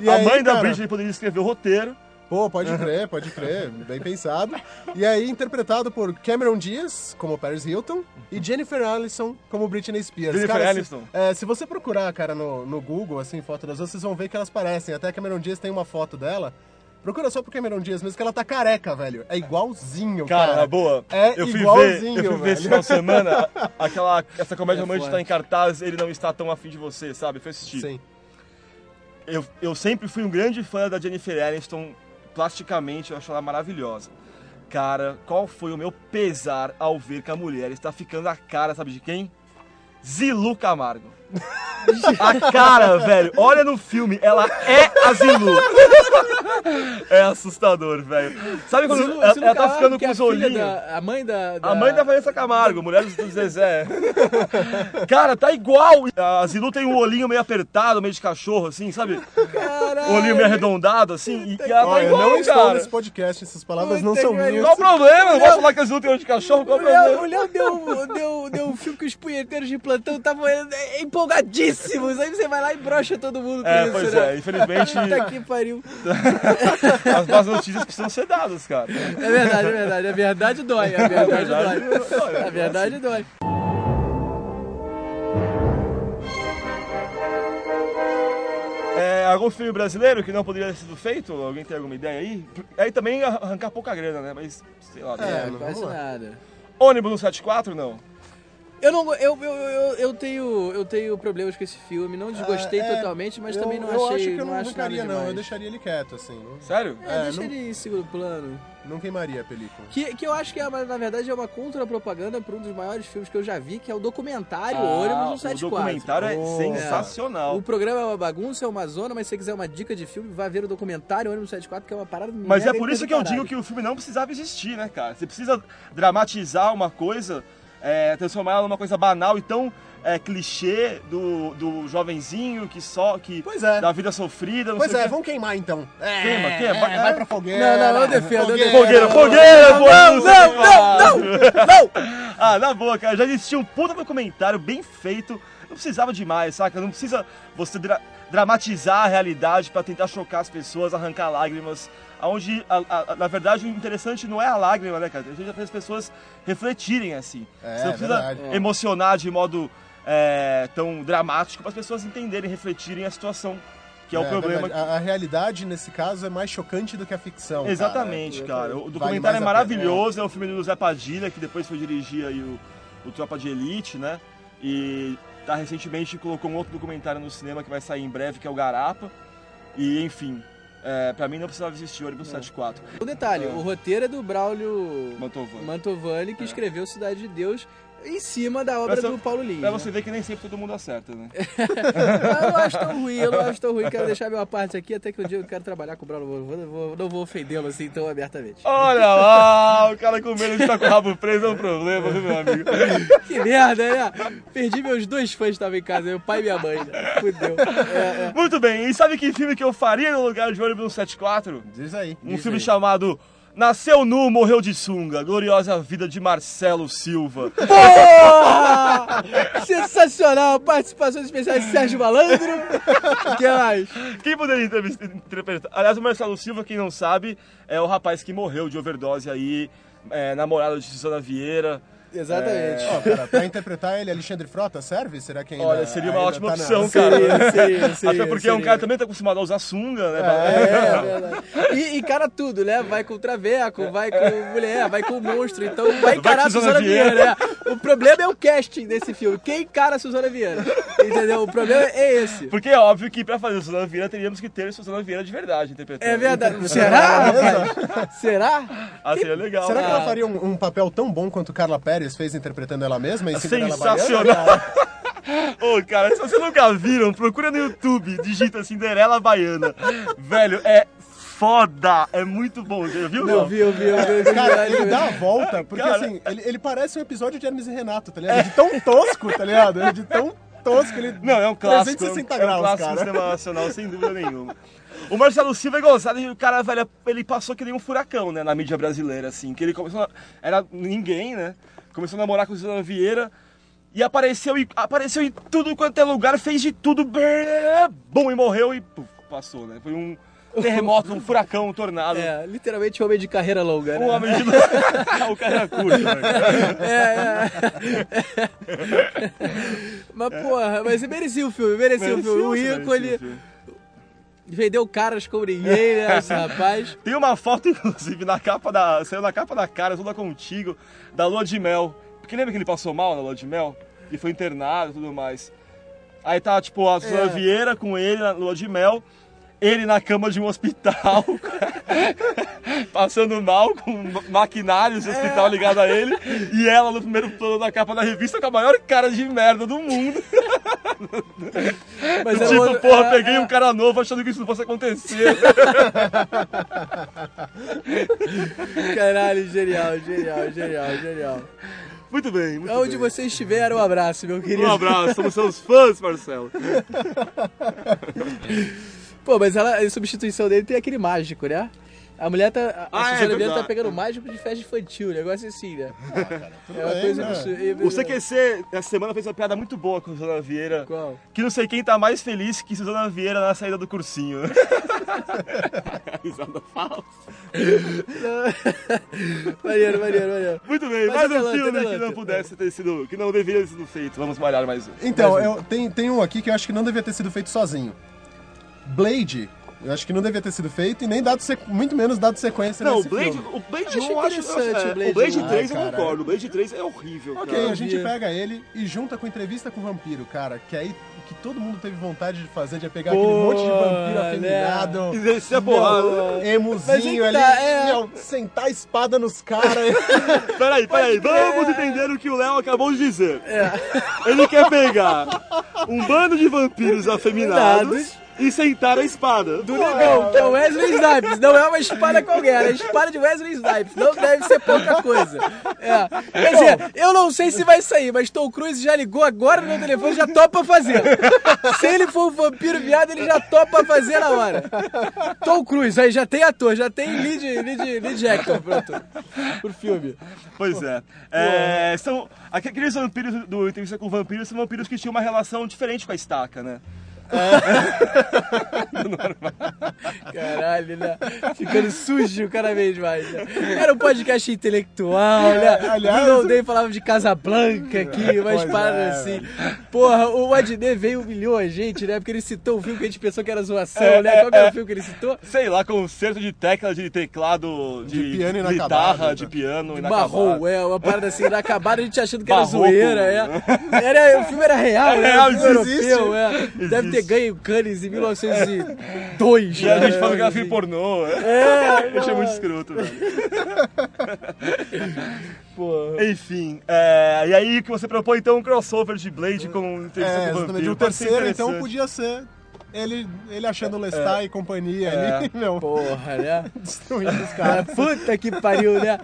E a aí, mãe da cara, Britney poderia escrever o roteiro. Pô, pode crer, pode crer, bem pensado. E aí, interpretado por Cameron Diaz, como Paris Hilton, e Jennifer Aniston, como Britney Spears. Jennifer Cara, Aniston. Se, é, se você procurar, cara, no, no Google, assim, foto das duas, vocês vão ver que elas parecem. Até Cameron Diaz tem uma foto dela. Procura só pro Cameron Diaz mesmo, que ela tá careca, velho. É igualzinho, Cara, cara. na boa. É eu fui ver, igualzinho, eu fui ver velho. esse final de semana, aquela, <laughs> essa comédia É romântica tá em cartaz, ele não está tão afim de você, sabe? Fui assistir. Sim. Eu, eu sempre fui um grande fã da Jennifer Aniston, plasticamente eu acho ela maravilhosa. Cara, qual foi o meu pesar ao ver que a mulher está ficando a cara, sabe de quem? Zilu Camargo. A cara, velho, olha no filme, ela é a Zilu. É assustador, velho. Sabe quando Zilu- ela, Zilu ela tá Camargo, ficando com é os olhinhos? da- a mãe da, da... A mãe da Vanessa Camargo, mulher do Zezé. Cara, tá igual. A Zilu tem um olhinho meio apertado, meio de cachorro, assim, sabe? Caralho. O olhinho meio arredondado, assim. E, e ela tá Olha, igual, não estou cara. nesse podcast, essas palavras não Puta são minhas. Qual o problema? Não posso falar que a Zilu tem olho de cachorro? Qual O Léo, o problema? Léo deu, deu, deu um filme que os punheteiros de plantão estavam é, empolgadíssimos. Aí você vai lá e brocha todo mundo com É, isso, pois né? é, infelizmente <laughs> Puta que pariu. <laughs> as más notícias precisam ser dadas, cara. É verdade, é verdade. A verdade dói, a verdade verdade dói. dói, A verdade dói. É, algum filme brasileiro que não poderia ter sido feito? Alguém tem alguma ideia aí? Aí também arrancar pouca grana, né? Mas, sei lá. É, né? não- Quase nada. Ônibus no 74, não? Eu não eu, eu, eu, eu tenho eu tenho problemas com esse filme, não desgostei É, totalmente, mas eu, também não eu achei, acho que eu não, não não. Eu deixaria ele quieto, assim. Não, Sério? É, É, deixa não- ele em segundo plano. não queimaria a película. Que, que eu acho que, é, uma- na verdade, é uma contra-propaganda para um dos maiores filmes que eu já vi, que é o documentário Ah, Ônibus o 174. documentário é sensacional. O programa é uma bagunça, é uma zona, mas se você quiser uma dica de filme, vai ver o documentário Ônibus 74, que é uma parada Mas é por isso que eu caralho. digo que o filme não precisava existir, né, cara? Você precisa dramatizar uma coisa, é, transformar ela numa coisa banal e tão é, clichê do, do jovenzinho que só que Pois é. da vida sofrida, não Pois sei é, quê. vamos queimar então. É, Queima, queima, é, vai- pra fogueira. Não, não, eu defendo, defendo. Fogueira, fogueira, Não, boa não, não, não, não, <laughs> Ah, na boa, cara, já existia um puta documentário bem feito, não precisava demais, saca? Não precisa você dra- dramatizar a realidade pra tentar chocar as pessoas, arrancar lágrimas. Onde, a- a- na verdade, o interessante não é a lágrima, né, cara? A gente faz as pessoas refletirem assim. É, você não precisa verdade. emocionar de modo é, tão dramático para as pessoas entenderem, refletirem a situação, que é, o problema. verdade. A, a realidade, nesse caso, é mais chocante do que a ficção. Exatamente, É, cara. O documentário é maravilhoso, é um filme do Zé Padilha, que depois foi dirigir aí o, o Tropa de Elite, né? E tá, recentemente colocou um outro documentário no cinema que vai sair em breve, que é o Garapa. E, enfim, é, pra mim não precisava existir o ônibus 74. Um detalhe, o roteiro é do Braulio Mantovani. Mantovani, que escreveu Cidade de Deus em cima da obra do Paulo Lins. Pra né? você ver que nem sempre todo mundo acerta, né? <laughs> Eu não acho tão ruim, eu não acho tão ruim. Quero deixar minha parte aqui, até que um dia eu quero trabalhar com o Braulio. Vou- vou- vou- não vou ofendê-lo assim tão abertamente. Olha lá, o cara com medo de estar com o rabo preso é um problema, viu, meu amigo? <laughs> Que merda, né? Perdi meus dois fãs que estavam em casa, meu pai e minha mãe. Né? Fudeu. É, é. Muito bem, e sabe que filme que eu faria no lugar de ônibus 174? Diz aí. Um diz filme aí. chamado Nasceu Nu, Morreu de Sunga, Gloriosa Vida de Marcelo Silva. Porra! Sensacional! Participações especiais de Sérgio Malandro. O que mais? Quem poderia interpretar? Aliás, o Marcelo Silva, quem não sabe, é o rapaz que morreu de overdose aí, é, namorado de Susana Vieira. Exatamente. Ó, cara, pra interpretar ele, Alexandre Frota, serve? Será que ainda Olha, seria uma ainda ótima tá na- opção, cara. Seria, seria, seria, Até porque é um seria. cara que também tá acostumado a usar sunga, né? É, verdade. E encara tudo, né? Vai com traveco, vai com mulher, vai com monstro. Então vai encarar com a Suzana Suzana Vieira, Vieira. né? O problema é o casting desse filme. Quem encara a Suzana Vieira? Entendeu? O problema é esse. Porque é óbvio que pra fazer Susana Vieira teríamos que ter Susana Vieira de verdade interpretando. É verdade. Será, rapaz? Será? Ah, seria legal. Será que ela Ah. faria um, um papel tão bom quanto Carla Pérez fez interpretando ela mesma em Sensacional! Ô, cara, se vocês nunca viram, procura no YouTube, digita Cinderela Baiana. Velho, é foda! É muito bom, já viu? Eu vi, eu vi, eu vi. eu vi. Cara, ele dá a volta, porque Cara. assim, ele, ele parece um episódio de Hermes e Renato, tá ligado? De tão tosco, tá ligado? De tão tosco, ele... Não, é um clássico. 360 é um, graus, é um clássico cara. do cinema nacional, sem dúvida nenhuma. O Marcelo Silva é gozado e o cara, velho, ele passou que nem um furacão, né, na mídia brasileira, assim. Que ele começou. Era ninguém, né? Começou a namorar com o Susana Vieira. E apareceu, em- apareceu em tudo quanto é lugar, fez de tudo, brrr, bum, e morreu e puf, passou, né? Foi um <laughs> terremoto, um furacão, um tornado. É, literalmente homem de carreira longa, né? Um homem de... <laughs> <laughs> o cara era curto, né? É, é. mas, porra, mas merecia o filme, merecia, o filme. O Merecia, ícone merecia. Vendeu caras ninguém, né, <laughs> rapaz. Tem uma foto, inclusive, na capa da. Saiu na capa da cara, toda contigo, da lua de mel. Porque lembra que ele passou mal na lua de mel? E foi internado e tudo mais. Aí tá, tipo, a É. Vieira com ele na lua de mel, ele na cama de um hospital, <laughs> passando mal, com ma- maquinários do hospital ligado a ele, e ela no primeiro plano da capa da revista com a maior cara de merda do mundo. Mas tipo, era outro- porra, é, peguei é. um cara novo achando que isso não fosse acontecer. Caralho, genial, genial, genial, genial. Muito bem, muito Onde bem. você estiver, um abraço, meu querido. Um abraço, somos seus fãs, Marcelo. <laughs> Pô, mas ela, a substituição dele tem aquele mágico, né? A mulher tá. A Ah, é Suzana Vieira verdade. tá pegando mágico de festa infantil, negócio assim, né? é uma bem, coisa né? absurda. O CQC, essa semana, fez uma piada muito boa com a Susana Vieira. Qual? Que não sei quem tá mais feliz que Susana Vieira na saída do cursinho. <laughs> Risada falsa. <laughs> maneiro, maneiro, maneiro. Muito bem, Mas mais um filme que não pudesse ter sido. que não deveria ter sido feito. Vamos malhar mais um. Então, Mais um. eu, tem, tem um aqui que eu acho que não devia ter sido feito sozinho. Blade, eu acho que não devia ter sido feito e nem dado sequ... muito menos dado sequência Não, o nesse Blade, filme. o Blade Acho 1 eu acho. interessante é, o Blade o Blade 1. 3 eu Ah, cara. concordo. O Blade 3 é horrível. Ok, cara. a gente pega ele e junta com entrevista com o vampiro, cara, que aí o que todo mundo teve vontade de fazer, de é pegar Pô, aquele monte de vampiro né? afeminado, E descer a porrada. É emuzinho que ali, tá, é. meu, sentar a espada nos caras. <laughs> Peraí, peraí, vamos entender o que o Léo acabou de dizer. Ele quer pegar um bando de vampiros afeminados, e sentar a espada. Do negão, que é o Wesley Snipes. Não é uma espada qualquer, é a espada de Wesley Snipes. Não deve ser pouca coisa. É. Quer dizer, eu não sei se vai sair, mas Tom Cruise já ligou agora no meu telefone e já topa fazer. Se ele for um vampiro viado, ele já topa fazer na hora. Tom Cruise, aí já tem ator, já tem lead, lead, lead actor pronto, pro filme. Pois é. é são, aqueles vampiros do Entrevista com Vampiros são vampiros que tinham uma relação diferente com a estaca, né? <laughs> Caralho, né? Ficando sujo cada vez mais. Né? Era um podcast intelectual, né? aliás- Não Day falava de Casablanca aqui, umas Pois paradas é. assim. Porra, o Adnet veio e humilhou a gente, né? Porque ele citou um filme que a gente pensou que era zoação, né? Qual que era o filme que ele citou? Sei lá, concerto de tecla, de teclado, de, De piano guitarra, inacabado, de né? piano inacabado. É, uma parada assim, inacabada, a gente achando que era Barroco. zoeira, é. Era, o filme era real, É né? real, o existe. é. Deve ter ganho Cannes em 1902. E a né? gente falando que era filme pornô. É, <laughs> Eu achei muito escroto, velho. <laughs> porra. Enfim, é, e aí que você propõe então um crossover de Blade com É, com. Vampiro. O terceiro, então, podia ser ele, ele achando o Lestat e companhia ali, <laughs> meu, Porra, né? destruindo os Cara, caras. puta que pariu, né?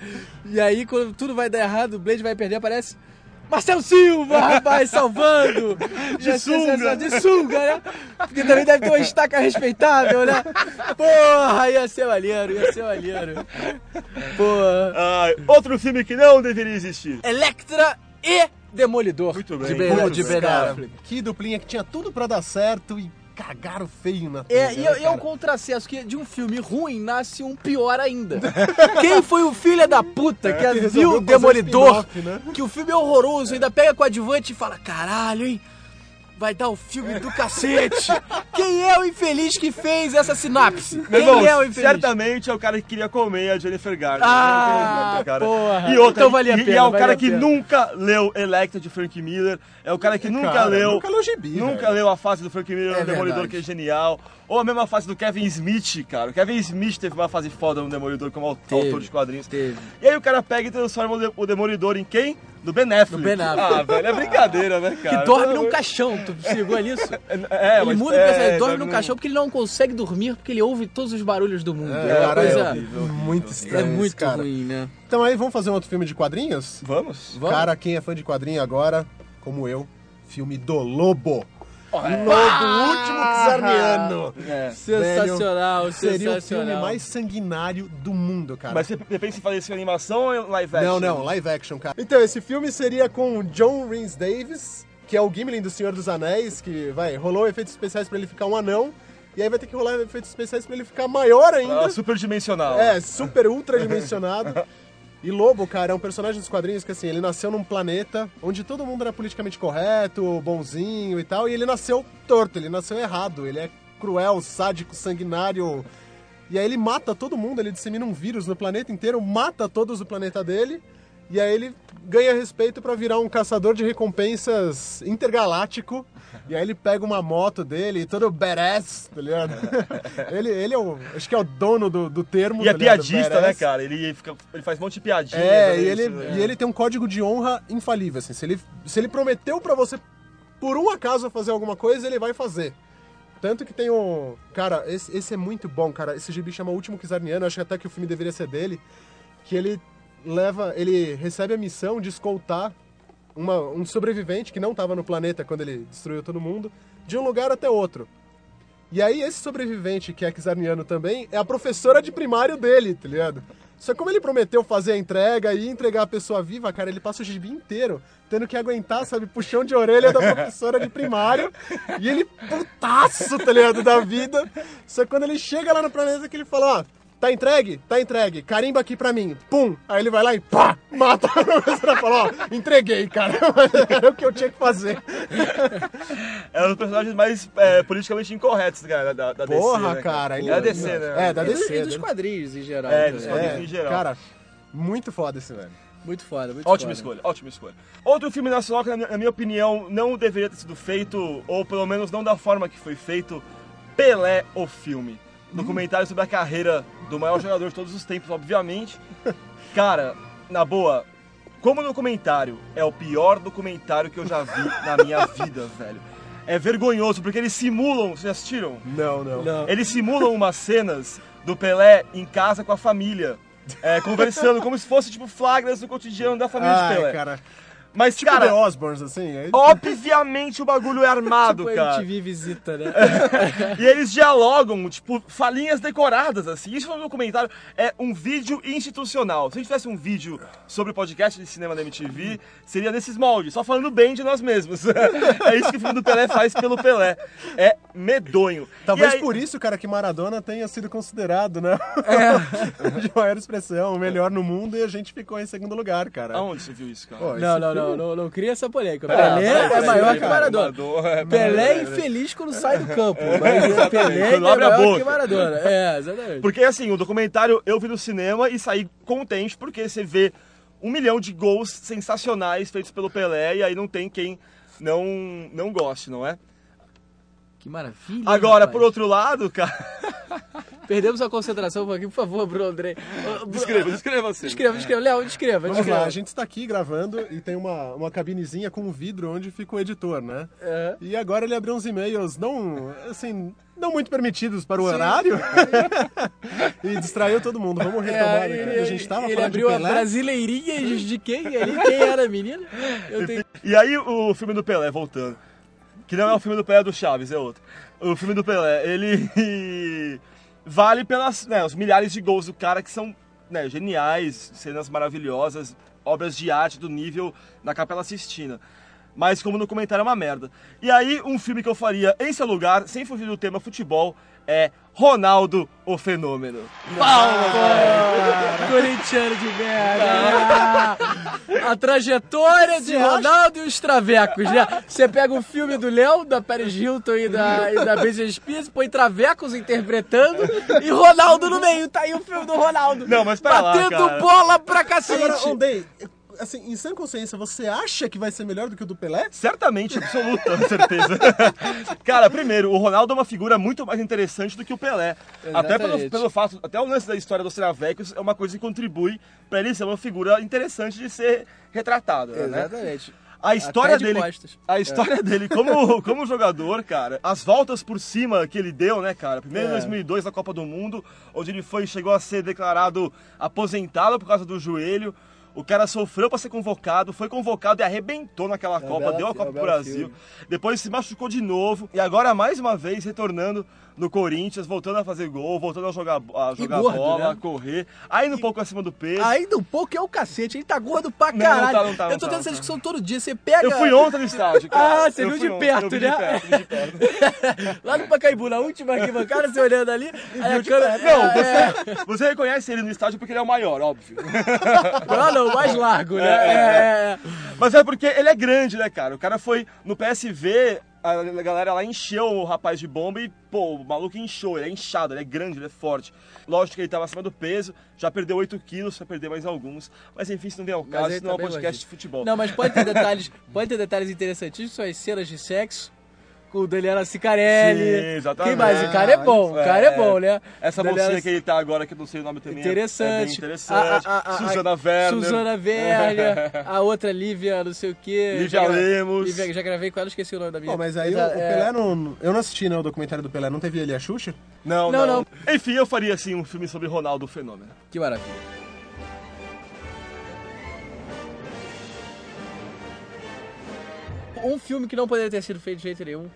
E aí, quando tudo vai dar errado, o Blade vai perder, aparece Marcelo Silva, rapaz, salvando! De sunga. De sunga, né? Porque também deve ter uma estaca respeitável, né? Porra, ia ser maneiro, ia ser maneiro. Porra. Ah, outro filme que não deveria existir. Electra e Demolidor. Muito bem, De Ben, muito de bem, ben Affleck. que duplinha que tinha tudo pra dar certo e cagaram feio na É, e, né, é- e é um cara? contrassenso que de um filme ruim nasce um pior ainda. <laughs> Quem foi o filho da puta que resolveu viu o Demolidor, né? que o filme é horroroso, ainda pega coadjuvante e fala, caralho, hein? Vai dar o filme do cacete. Quem é o infeliz que fez essa sinapse? Meu Quem é o infeliz? certamente é o cara que queria comer a Jennifer Garner. Ah, Cara. porra. E outra, Então valia a e, e pena, é o cara que pena. nunca leu Electra de Frank Miller, é o cara que nunca Cara, leu... nunca leu gibi, Nunca velho. leu a fase do Frank Miller É no Demolidor, que é genial. Ou a mesma fase do Kevin Smith, cara. O Kevin Smith teve uma fase foda no Demolidor como Teve, autor de quadrinhos. teve. E aí o cara pega e transforma o Demolidor em quem? No Ben Affleck. No Ben Affleck. Ah, velho, é brincadeira, né, Que cara? dorme Pelo num caixão, tu se ligou nisso? <laughs> É, ele mas- muda o é, personagem, dorme dorme num caixão porque ele não consegue dormir, porque ele ouve todos os barulhos do mundo. É, uma Cara, coisa... é muito É estranho esse muito cara. ruim, né? Então aí, vamos fazer um outro filme de quadrinhos? Vamos? Vamos? Cara, quem é fã de quadrinho agora, como eu, filme do Lobo. Lobo, o último Czarniano. É. Sensacional, Seria o sensacional. filme mais sanguinário do mundo, cara. Mas você pensa em fazer isso em animação ou em live action? Não, não, live action, cara. Então, esse filme seria com o John Rhys Davis, que é o Gimli do Senhor dos Anéis, que vai, rolou efeitos especiais pra ele ficar um anão, e aí vai ter que rolar efeitos especiais pra ele ficar maior ainda. Ah, superdimensional. É, super ultra dimensionado. <laughs> E Lobo, cara, é um personagem dos quadrinhos que, assim, ele nasceu num planeta onde todo mundo era politicamente correto, bonzinho e tal, e ele nasceu torto, ele nasceu errado, ele é cruel, sádico, sanguinário. E aí ele mata todo mundo, ele dissemina um vírus no planeta inteiro, mata todos do planeta dele, e aí ele ganha respeito pra virar um caçador de recompensas intergaláctico. E aí ele pega uma moto dele, todo badass, tá ligado? <laughs> ele, ele é o. Acho que é o dono do, do termo. E é tá ligado? piadista, né, Badass. cara? Ele, fica, ele faz um monte de piadinha. É, né, e ele, né? e ele tem um código de honra infalível, assim. Se ele, se ele prometeu pra você, por um acaso, fazer alguma coisa, ele vai fazer. Tanto que tem um... Cara, esse, esse é muito bom, cara. Esse gibi chama O Último Kizarniano, acho até que o filme deveria ser dele. Que ele leva... Ele recebe a missão de escoltar uma, um sobrevivente que não tava no planeta quando ele destruiu todo mundo, de um lugar até outro. E aí, esse sobrevivente, que é Kizarniano também, é a professora de primário dele, tá ligado? Só que como ele prometeu fazer a entrega e entregar a pessoa viva, cara, ele passa o gibi inteiro tendo que aguentar, sabe, puxão de orelha da professora de primário. E ele putaço, tá ligado, da vida. Só que quando ele chega lá no planeta que ele fala, ó, tá entregue? Tá entregue. Carimba aqui pra mim. Pum! Aí ele vai lá e pá! Mata a professora e fala, ó, entreguei, cara. <laughs> Era o que eu tinha que fazer. <laughs> É um dos personagens mais é, politicamente incorretos, cara, da, da Porra, DC. né, cara. É ele- da DC, né? É, da dos- DC. e dos né? quadrinhos em geral. É, também. dos quadrinhos. em geral. Cara, muito foda esse velho. Muito foda, muito Ótima foda. escolha, ótima escolha. Outro filme nacional que, na minha opinião, não deveria ter sido feito, ou pelo menos não da forma que foi feito, Pelé, o filme. Documentário sobre a carreira do maior jogador de todos os tempos, obviamente. Cara, na boa, como documentário, é o pior documentário que eu já vi na minha vida, velho. é vergonhoso, porque eles simulam. Vocês já assistiram? Não, não. Eles simulam umas cenas do Pelé em casa com a família. é, conversando, como se fosse tipo flagras do cotidiano da família de Pelé. Ai, cara. Mas, Tipo cara, The Osborns, assim. aí- obviamente o bagulho é <laughs> armado, Tipo, cara. MTV visita, né? <laughs> E eles dialogam, tipo, falinhas decoradas, assim. Isso no documentário é um vídeo institucional. Se a gente tivesse um vídeo sobre o podcast de cinema da MTV, seria nesses moldes, só falando bem de nós mesmos. <laughs> é isso que o filme do Pelé faz pelo Pelé. É medonho. Talvez aí- por isso, cara, que Maradona tenha sido considerado, né? de maior expressão, o melhor no mundo, e a gente ficou em segundo lugar, cara. Aonde você viu isso, cara? Pô, Não, não, filme- não, não, não cria essa polêmica. Ah, Pelé é maior que Maradona. É, Pelé é infeliz quando sai do campo, mas Pelé é maior que Maradona. É, exatamente. Porque assim, o documentário eu vi no cinema e saí contente porque você vê um milhão de gols sensacionais feitos pelo Pelé e aí não tem quem não, não goste, não é? Que maravilha. Agora, rapaz. por outro lado, cara. <laughs> Perdemos a concentração um pouquinho, por favor, Bruno André. Descreva, descreva você. Descreva, descreva. Léo, descreva, Vamos descreva. lá, a gente está aqui gravando e tem uma, uma cabinezinha com um vidro onde fica o editor, né? É. E agora ele abriu uns e-mails não, assim, não muito permitidos para o horário <laughs> e distraiu todo mundo. Vamos retomar É, aqui. A gente estava ele falando abriu de a Pelé. brasileirinha de quem ali? Quem era a menina? Eu tenho... E aí o filme do Pelé, voltando. Que não é o filme do Pelé do Chaves, é outro. O filme do Pelé, ele vale pelas né, os milhares de gols do cara que são né, geniais, cenas maravilhosas, obras de arte do nível da Capela Sistina. Mas como no comentário é uma merda. E aí, um filme que eu faria em seu lugar, sem fugir do tema futebol, é Ronaldo, o Fenômeno. Corintiano de merda. Ah, <laughs> A trajetória de Ronaldo e os travecos, né? Você pega o filme do Léo, da Paris Hilton e da, e da <laughs> Britney Spears, põe travecos interpretando e Ronaldo no meio. Tá aí o filme do Ronaldo. Não, mas pera lá, Batendo cara. bola pra cacete. Agora, Ondei, assim, em sã consciência, você acha que vai ser melhor do que o do Pelé? Certamente, absoluta, com certeza. <laughs> Cara, primeiro, o Ronaldo é uma figura muito mais interessante do que o Pelé. Até pelo, Exatamente. pelo fato, até o lance da história dos Travecos é uma coisa que contribui pra ele ser uma figura interessante de ser retratada, né? Exatamente. A história de dele, costas. a história dele como, <laughs> como jogador, cara, as voltas por cima que ele deu, né, cara? Primeiro em É. 2002 na Copa do Mundo, onde ele foi chegou a ser declarado aposentado por causa do joelho. O cara sofreu pra ser convocado, foi convocado e arrebentou naquela Copa, bela deu a fi- Copa é um pro Brasil. filme. Depois se machucou de novo e agora mais uma vez retornando no Corinthians, voltando a fazer gol, voltando a jogar, a E jogar gordo, bola, né? a correr, ainda um pouco acima do peso. Ainda um pouco é o cacete, ele tá gordo pra Não, não tá, caralho. não tá, eu tô tendo essa discussão todo dia. Você pega. Eu fui ontem no estádio, <laughs> cara. Ah, você viu de perto, vi né? De perto. Lá no Pacaembu, na última arquibancada, você olhando ali, <laughs> aí a câmera... Não, é, você, <laughs> você reconhece ele no estádio porque ele é o maior, óbvio. Não, não, o mais largo, né? É, é, é. Mas é porque ele é grande, né, cara? O cara foi no PSV, a galera lá encheu o rapaz de bomba e, pô, o maluco inchou, ele é inchado, ele é grande, ele é forte. Lógico que ele tava acima do peso, já perdeu 8 quilos, vai perder mais alguns. Mas enfim, isso não vem ao caso, isso não é um podcast de futebol. Não, mas pode ter detalhes, pode ter detalhes interessantíssimos, as cenas de sexo o Daniela Cicarelli. Sim, exatamente. Quem mais? O cara é bom, o cara é, bom, né? Essa Daniela mocinha que ele tá agora, que eu não sei o nome também, é- Interessante. é interessante. A- a- a- a- Susana Werner. Susana Werner. a outra Lívia, não sei o quê. Lívia Já Lemos. Lívia, já gravei com ela, esqueci o nome da minha. Pô, mas aí Mas, o, o é, Pelé não. Eu não assisti, né, o documentário do Pelé. Não teve ele a Xuxa? Não, Não, não, Enfim, eu faria, assim, um filme sobre Ronaldo o Fenômeno. Que maravilha. Um filme que não poderia ter sido feito de jeito nenhum,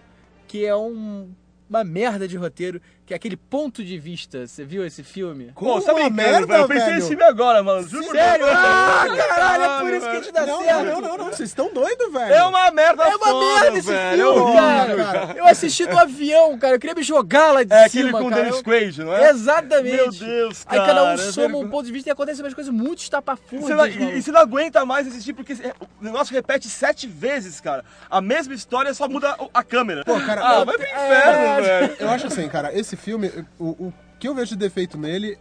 que é um- uma merda de roteiro, que é aquele ponto de vista. Você viu esse filme? Pô, tá uma merda, velho? Eu pensei velho. nesse filme agora, mano. Juro Sério? Ah, caralho, é por isso que a gente dá Não, certo. não, não, não, vocês estão doidos, velho. É uma merda É uma foda, merda esse velho. filme, é horrível, cara. Eu assisti no avião, cara. Eu queria me jogar lá de É cima, aquele com o cara. Dennis Eu- Quaid, não é? Exatamente. Meu Deus, Aí cada um cara, é soma um ponto de vista e acontecem umas coisas muito estapafúrdias, e, e você não aguenta mais assistir porque o negócio repete sete vezes, cara. A mesma história só muda a câmera. Pô, cara, ah, eu- vai pro é, inferno, velho. Eu acho assim, cara, esse filme, o, o que eu vejo de defeito nele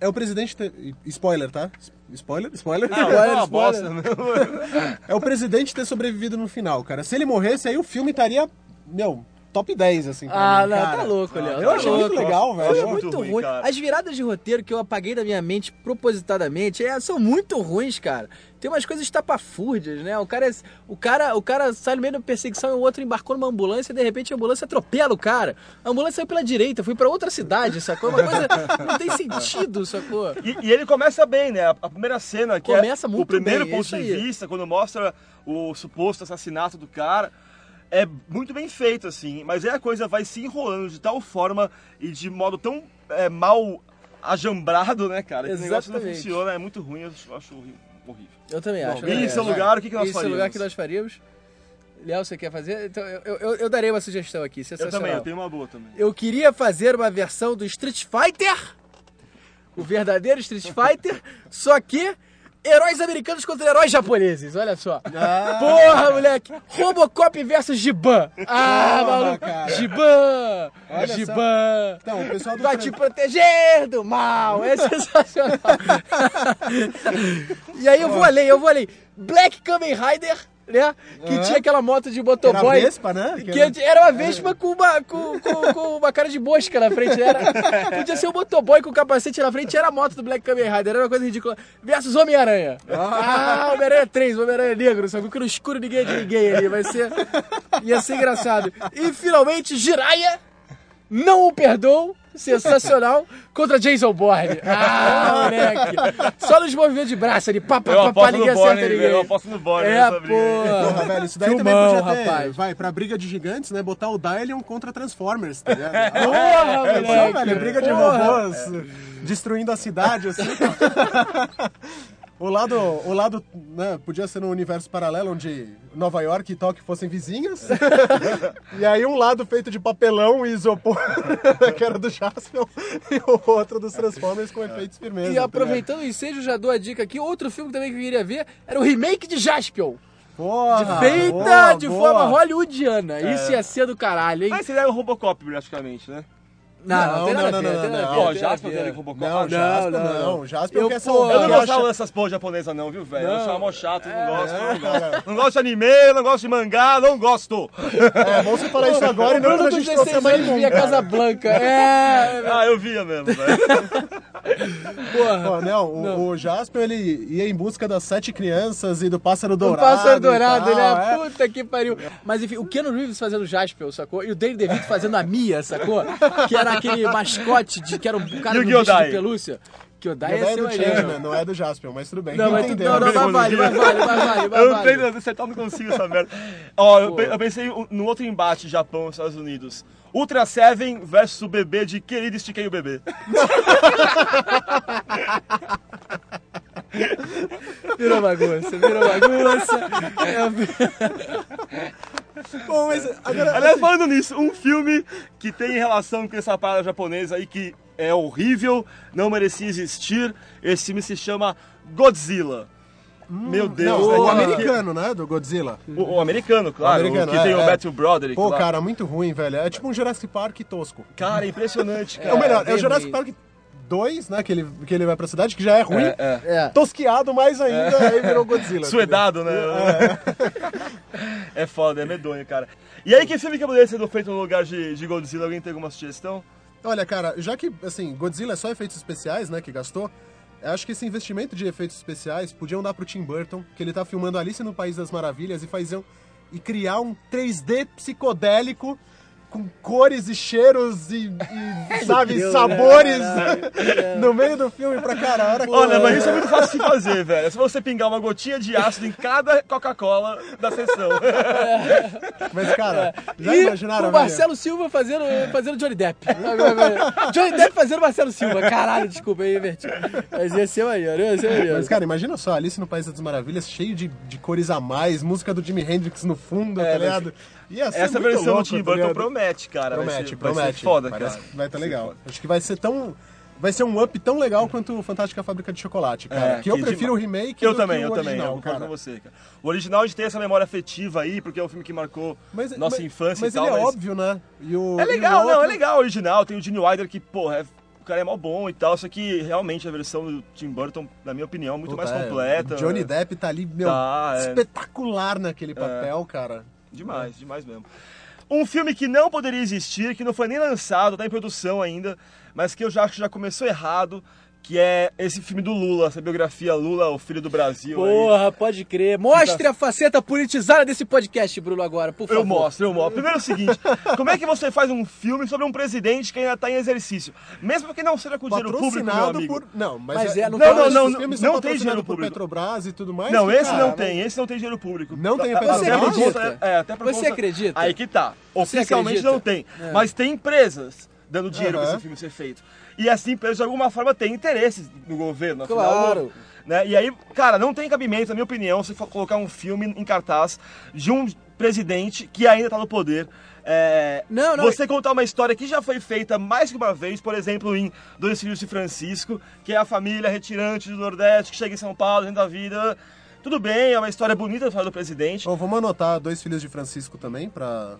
é o presidente ter... Spoiler, tá? Spoiler? Spoiler? Não, é uma bosta. É o presidente ter sobrevivido no final, cara. Se ele morresse, aí o filme estaria, meu, top 10, assim, pra Ah, mim, não, cara. tá louco, Léo. Eu tá achei muito legal, velho. Foi muito, muito ruim. ruim. As viradas de roteiro que eu apaguei da minha mente propositadamente é, são muito ruins, cara. Tem umas coisas estapafúrdias, né? O cara, é- o, cara, o cara sai no meio da perseguição e o outro embarcou numa ambulância e de repente a ambulância atropela o cara. A ambulância saiu pela direita, foi pra outra cidade, sacou? Uma coisa não tem sentido, sacou? E, e ele começa bem, né? A, a primeira cena, que Começa é muito o primeiro bem, é ponto de vista, quando mostra o suposto assassinato do cara, é muito bem feito, assim. Mas aí a coisa vai se enrolando de tal forma e de modo tão é, mal ajambrado, né, cara? Que o negócio não Exatamente. funciona, é muito ruim, eu acho- eu acho horrível. Eu também Bom, acho. e em também seu acho. lugar, o que que nós Em seu faríamos? lugar, que nós faríamos? Léo, você quer fazer? Então, eu, eu, eu darei uma sugestão aqui, Eu sensacional. também, eu tenho uma boa também. Eu queria fazer uma versão do Street Fighter, o verdadeiro Street Fighter, <laughs> só que heróis americanos contra heróis japoneses, olha só. Ah. Porra, moleque! Robocop versus Giban. Ah, Porra, maluco! cara. Giban! Olha só. Giban! Então, o pessoal do Vai te proteger do mal! É sensacional! <laughs> e aí eu vou além, eu vou além. Black Kamen Rider, né? Que tinha aquela moto de Era motoboy. Vespa, né? Que era uma Vespa com uma, com, com, com uma cara de mosca na frente. Era, podia ser um motoboy com capacete na frente, era a moto do Black Kamen Rider, era uma coisa ridícula. Versus Homem-Aranha. Ah, Homem-Aranha 3, Homem-Aranha negro, sabe? Que no escuro ninguém é de ninguém ali, vai ser... Ia ser engraçado. E finalmente, Jiraiya, não o perdoo, sensacional, <laughs> contra Jason Bourne. Ah, moleque. Só nos movimentos de braço ali, pá, pá, Eu pá, ninguém acerta Borne, ninguém. eu aposto no Borne É, porra. Porra, velho, isso daí Filmão, também podia ter, rapaz. vai, pra briga de gigantes, né, botar o Dylion contra Transformers, tá ligado? <laughs> Porra, É, moleque. só, velho, briga de Porra. robôs, destruindo a cidade, assim. <laughs> O lado, o lado, né, podia ser num universo paralelo onde Nova York e Tóquio fossem vizinhas. <laughs> e aí um lado feito de papelão e isopor, <laughs> que era do Jaspion, e o outro dos Transformers com efeitos firmeza. E tá aproveitando o ensejo, já dou a dica aqui. Outro filme também que eu queria ver era o remake de Jaspion. Porra, feita boa, de boa. forma hollywoodiana. Isso ia ser do caralho, hein? Mas seria o Robocop, praticamente, né? Não, não, Não, tem nada não, a ver, não, não, tem a ver. poderia Robocop. Não, Não, Jaspion não. Jaspion Eu, quer pô, salvar. Eu não gostava acho- dessas porra japonesa não, viu, velho? Eu mó chato, não gosto. é, não, gosto. não gosto de anime, não gosto de mangá, não gosto. É bom você falar isso agora e não quando a gente trouxe a 16 anos Marimum, via. Casa Blanca. É, Ah, eu via mesmo, velho. porra. Não, o, o Jaspion ele ia em busca das sete crianças e do pássaro O dourado. pássaro e dourado, ele tal, é é. puta que pariu. Mas enfim, o Keanu Reeves fazendo o Jaspion, sacou? E o Danny DeVito fazendo a Mia, sacou? Que era aquele mascote de que era um cara o no bicho de pelúcia. Kyodai é ser do maneiro. Changeman, não é do Jaspion, mas tudo bem. Não, mas tu, entendeu. não, não, mas vale, mas vale, mas vale, Eu não vale. tenho acertar, não consigo essa merda. Ó, eu, pe- eu pensei no outro embate Japão Estados Unidos. Ultra Seven versus o bebê de Querido Estiquei o Bebê. Virou bagunça, virou bagunça. <laughs> Bom, mas agora, Aliás, falando nisso, um filme que tem relação com essa parada japonesa e que é horrível, não merecia existir, esse filme se chama Godzilla. Meu Deus, não, né? o americano, né, do Godzilla. O, o americano, claro, o americano, que é, tem o é. Matthew Broderick Pô, lá. cara, muito ruim, velho. É tipo um Jurassic Park tosco. Cara, é impressionante, É, cara. o melhor, é o Jurassic. Park 2, né, que ele, que ele vai pra cidade, que já é ruim. É, é. É. Tosqueado mais ainda, aí virou Godzilla. <laughs> Suedado, né? <laughs> É. foda, é medonho, cara. E aí, que filme que poderia ser feito no lugar de, de Godzilla? Alguém tem alguma sugestão? Olha, cara, já que, assim, Godzilla é só efeitos especiais, né, que gastou, eu acho que esse investimento de efeitos especiais podiam dar pro Tim Burton, que ele tá filmando Alice no País das Maravilhas e fazer um, e criar um 3D psicodélico com cores e cheiros e, e, <laughs> sabe, Deus, sabores <laughs> né? no meio do filme pra cara. Que- Olha, mas isso é muito fácil de fazer, velho. É só você pingar uma gotinha de ácido em cada Coca-Cola da sessão. <laughs> Mas, cara, já e imaginaram, o? Marcelo Silva fazendo, fazendo Johnny Depp. Johnny Depp fazendo Marcelo Silva. Caralho, desculpa, aí inverti. Mas ia ser maneiro, ia ser maneiro. Mas, cara, imagina só, Alice no País das Maravilhas, cheio de, de cores a mais, música do Jimi Hendrix no fundo, tá ligado? Ser Essa versão louco, do Tim tá Burton promete, cara. vai Promete, ser, promete. Vai ser foda, Parece cara. que vai estar Vai legal. Acho que vai ser tão. Vai ser um up tão legal quanto o Fantástica Fábrica de Chocolate, cara. É, que eu que prefiro o remake Eu também, que o eu também, eu concordo cara. com você, cara. O original a gente tem essa memória afetiva aí, porque é um filme que marcou Mas, nossa mas- infância mas e tal, ele é mas... óbvio, né? E o, É o legal, não, outro- é legal o original, tem o Gene Wilder que, porra, é- o cara é mó bom e tal, só que realmente a versão do Tim Burton, na minha opinião, é muito Puta, mais é, completa. o Johnny Depp tá ali, meu, Tá, é. espetacular naquele papel, cara. Demais, demais mesmo. Um filme que não poderia existir, que não foi nem lançado, tá em produção ainda, mas que eu já acho que já começou errado, que é esse filme do Lula, essa biografia Lula, o filho do Brasil. aí. Porra, pode crer. Mostre a faceta politizada desse podcast, Bruno, agora, por favor. Eu mostro, eu mostro. Primeiro é o seguinte, <laughs> como é que você faz um filme sobre um presidente que ainda está em exercício? Mesmo que não seja com dinheiro público, meu amigo. por. Não, mas, Mas é, no não, caso, não, não, filmes não não tem dinheiro por público. Petrobras e tudo mais. Não, que, esse cara, não tem, esse não tem dinheiro público. Não tem Até Petrobras? Você acredita? É, até por Você conta- acredita? Aí que tá. Oficialmente não tem. É. Mas tem empresas dando dinheiro para Aham. esse filme ser feito. E essas empresas, de alguma forma, têm interesses no governo. afinal, Claro. né? E aí, cara, não tem cabimento, na minha opinião, você for colocar um filme em cartaz de um presidente que ainda está no poder. É, Não, não. Você contar uma história que já foi feita mais que uma vez, por exemplo, em Dois Filhos de Francisco, que é a família retirante do Nordeste que chega em São Paulo, dentro da vida. Tudo bem, é uma história bonita falar do presidente. Ô, vamos anotar dois filhos de Francisco também pra,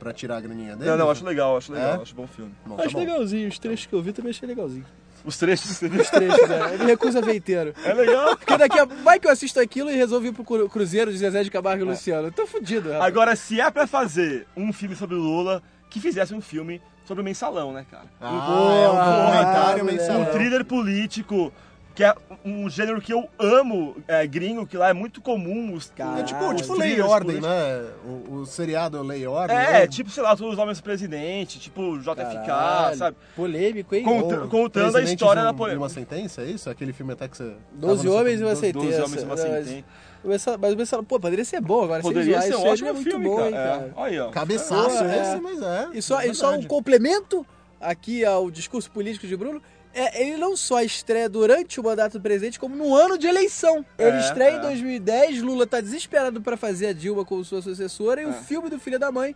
pra tirar a graninha dele? Não, não, acho legal, acho legal, É? acho bom filme. Bom, tá Acho bom. legalzinho, os trechos que eu vi também achei legalzinho. Os trechos. Os trechos, né? Ele recusa ver inteiro. É legal. Porque daqui a... Vai que eu assisto aquilo e resolvo ir pro cru- Cruzeiro de Zezé de Camargo e Luciano. Eu tô fudido, rapaz. Agora, se é pra fazer um filme sobre o Lula, que fizesse um filme sobre o mensalão, né, cara? Ah, é um Porra, documentário moleque. mensalão. um thriller político, que é um gênero que eu amo, é, gringo, que lá é muito comum. Os, É tipo, tipo Lei e Ordem, né? O, o seriado Lei e Ordem. É, né? tipo, sei lá, todos os homens presidente, tipo JFK, Caralho, sabe? Polêmico, hein? Contando a história da polêmica. uma sentença, é isso? Aquele filme até que você... Doze homens e uma sentença. Doze homens e uma mas- sentença. Mas o Mensal, pô, poderia ser bom agora. Poderia ser um ótimo é muito filme, bom, cara. hein, cara. É. Olha aí, ó. Cabeçaço Porra, é. esse, mas é. E só, é e só um complemento aqui ao discurso político de Bruno. É, ele não só estreia durante o mandato do presidente, como no ano de eleição. Ele É, estreia é. em 2010, Lula tá desesperado pra fazer a Dilma como sua sucessora, e É. o filme do Filho da Mãe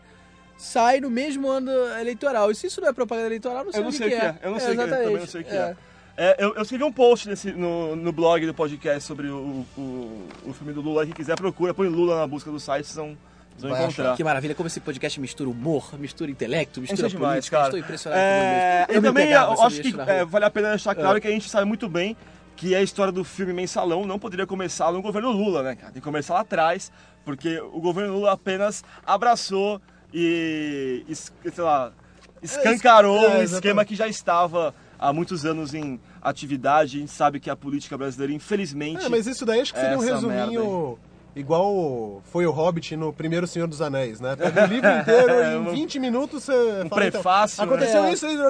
sai no mesmo ano eleitoral. E se isso não é propaganda eleitoral, não sei Eu não o que, sei o que que é. é. Eu não sei o que é. Também não sei o que é. É, eu, eu escrevi um post nesse, no, no blog do podcast sobre o, o, o filme do Lula. Quem quiser procura, põe Lula na busca do site, vocês vão, Vai encontrar. Que maravilha, como esse podcast mistura humor, mistura intelecto, mistura Isso é demais, política. cara. Estou impressionado É, e Eu também pegava eu eu acho que é, vale a pena deixar claro que a gente sabe muito bem que a história do filme Mensalão não poderia começar no governo Lula, né, cara? Tem que começar lá atrás, porque o governo Lula apenas abraçou e, es- sei lá, escancarou É, um esquema que já estava há muitos anos em atividade. A gente sabe que a política brasileira, infelizmente... É, mas isso daí acho que seria um Essa resuminho igual foi o Hobbit no primeiro Senhor dos Anéis, né? Pega o livro inteiro <laughs> É, em um- 20 minutos você um fala, prefácio, então, Aconteceu né? isso, isso,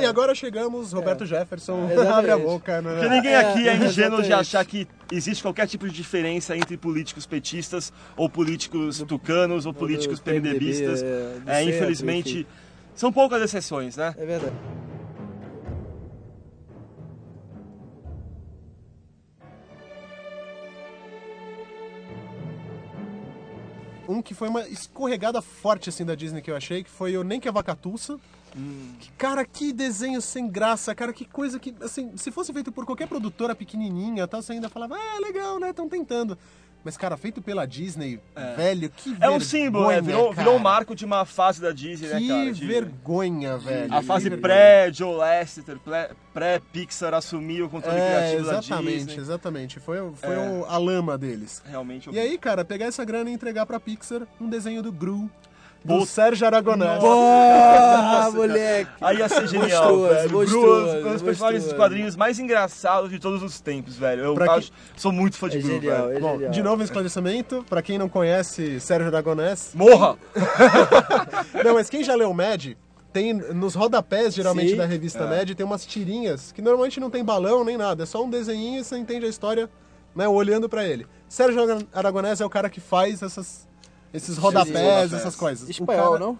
e agora chegamos, Roberto Jefferson, Exatamente. abre a boca. Né? Porque ninguém É, aqui é ingênuo de achar que existe qualquer tipo de diferença entre políticos petistas ou políticos tucanos ou políticos PMDBistas. é, É, infelizmente, são poucas exceções, né? É verdade. Um que foi uma escorregada forte assim da Disney que eu achei, que foi o Nem que a. Que, cara, que desenho sem graça, cara, que coisa que, assim, se fosse feito por qualquer produtora pequenininha, tal, você ainda falava, ah, legal, né, estão tentando. Mas, cara, feito pela Disney, velho, que É um símbolo, né? vergonha, Virou, virou um marco de uma fase da Disney, né, Que cara? De- vergonha, velho. A que fase vergonha. pré-Joe pré- pré-Pixar assumir o controle É, criativo da exatamente, Disney. exatamente. Foi, foi É. a lama deles. Realmente. E aí, cara, pegar essa grana e entregar pra Pixar um desenho do Gru, do Puta. Sérgio Aragonés. Ah, moleque. Aí ia ser genial, Monstruoso, velho. Gru, monstruoso, um dos personagens dos quadrinhos mais engraçados de todos os tempos, velho. Eu Pra que- acho, sou muito fã de É Gru, genial, velho. é Bom, genial. de novo um esclarecimento, pra quem não conhece Sérgio Aragonés. Morra! <laughs> Não, mas quem já leu Mad, tem nos rodapés, geralmente, Sim. da revista É. Mad, tem umas tirinhas que normalmente não tem balão nem nada, é só um desenhinho e você entende a história, né, olhando pra ele. Sérgio Aragonés é o cara que faz essas, esses rodapés, rodapés. essas coisas. Espanhol, cara- não?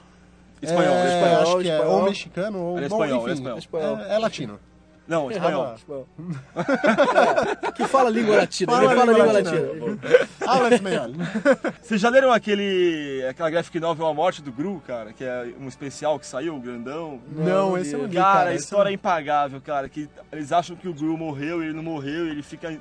Espanhol, é, espanhol. Acho que é espanhol. ou mexicano ou... É bom, espanhol, é enfim, espanhol. Espanhol. É, é latino. Não, espanhol. Espanhol. É, que fala língua latina. Fala fala língua língua latina. latina. Habla espanhol. <laughs> Vocês já leram aquele, aquela graphic novel A Morte do Gru, cara? Que é um especial que saiu, grandão. Não, esse eu não li, Cara, cara. a história é impagável, cara. Que eles acham que o Gru morreu e ele não morreu, e ele fica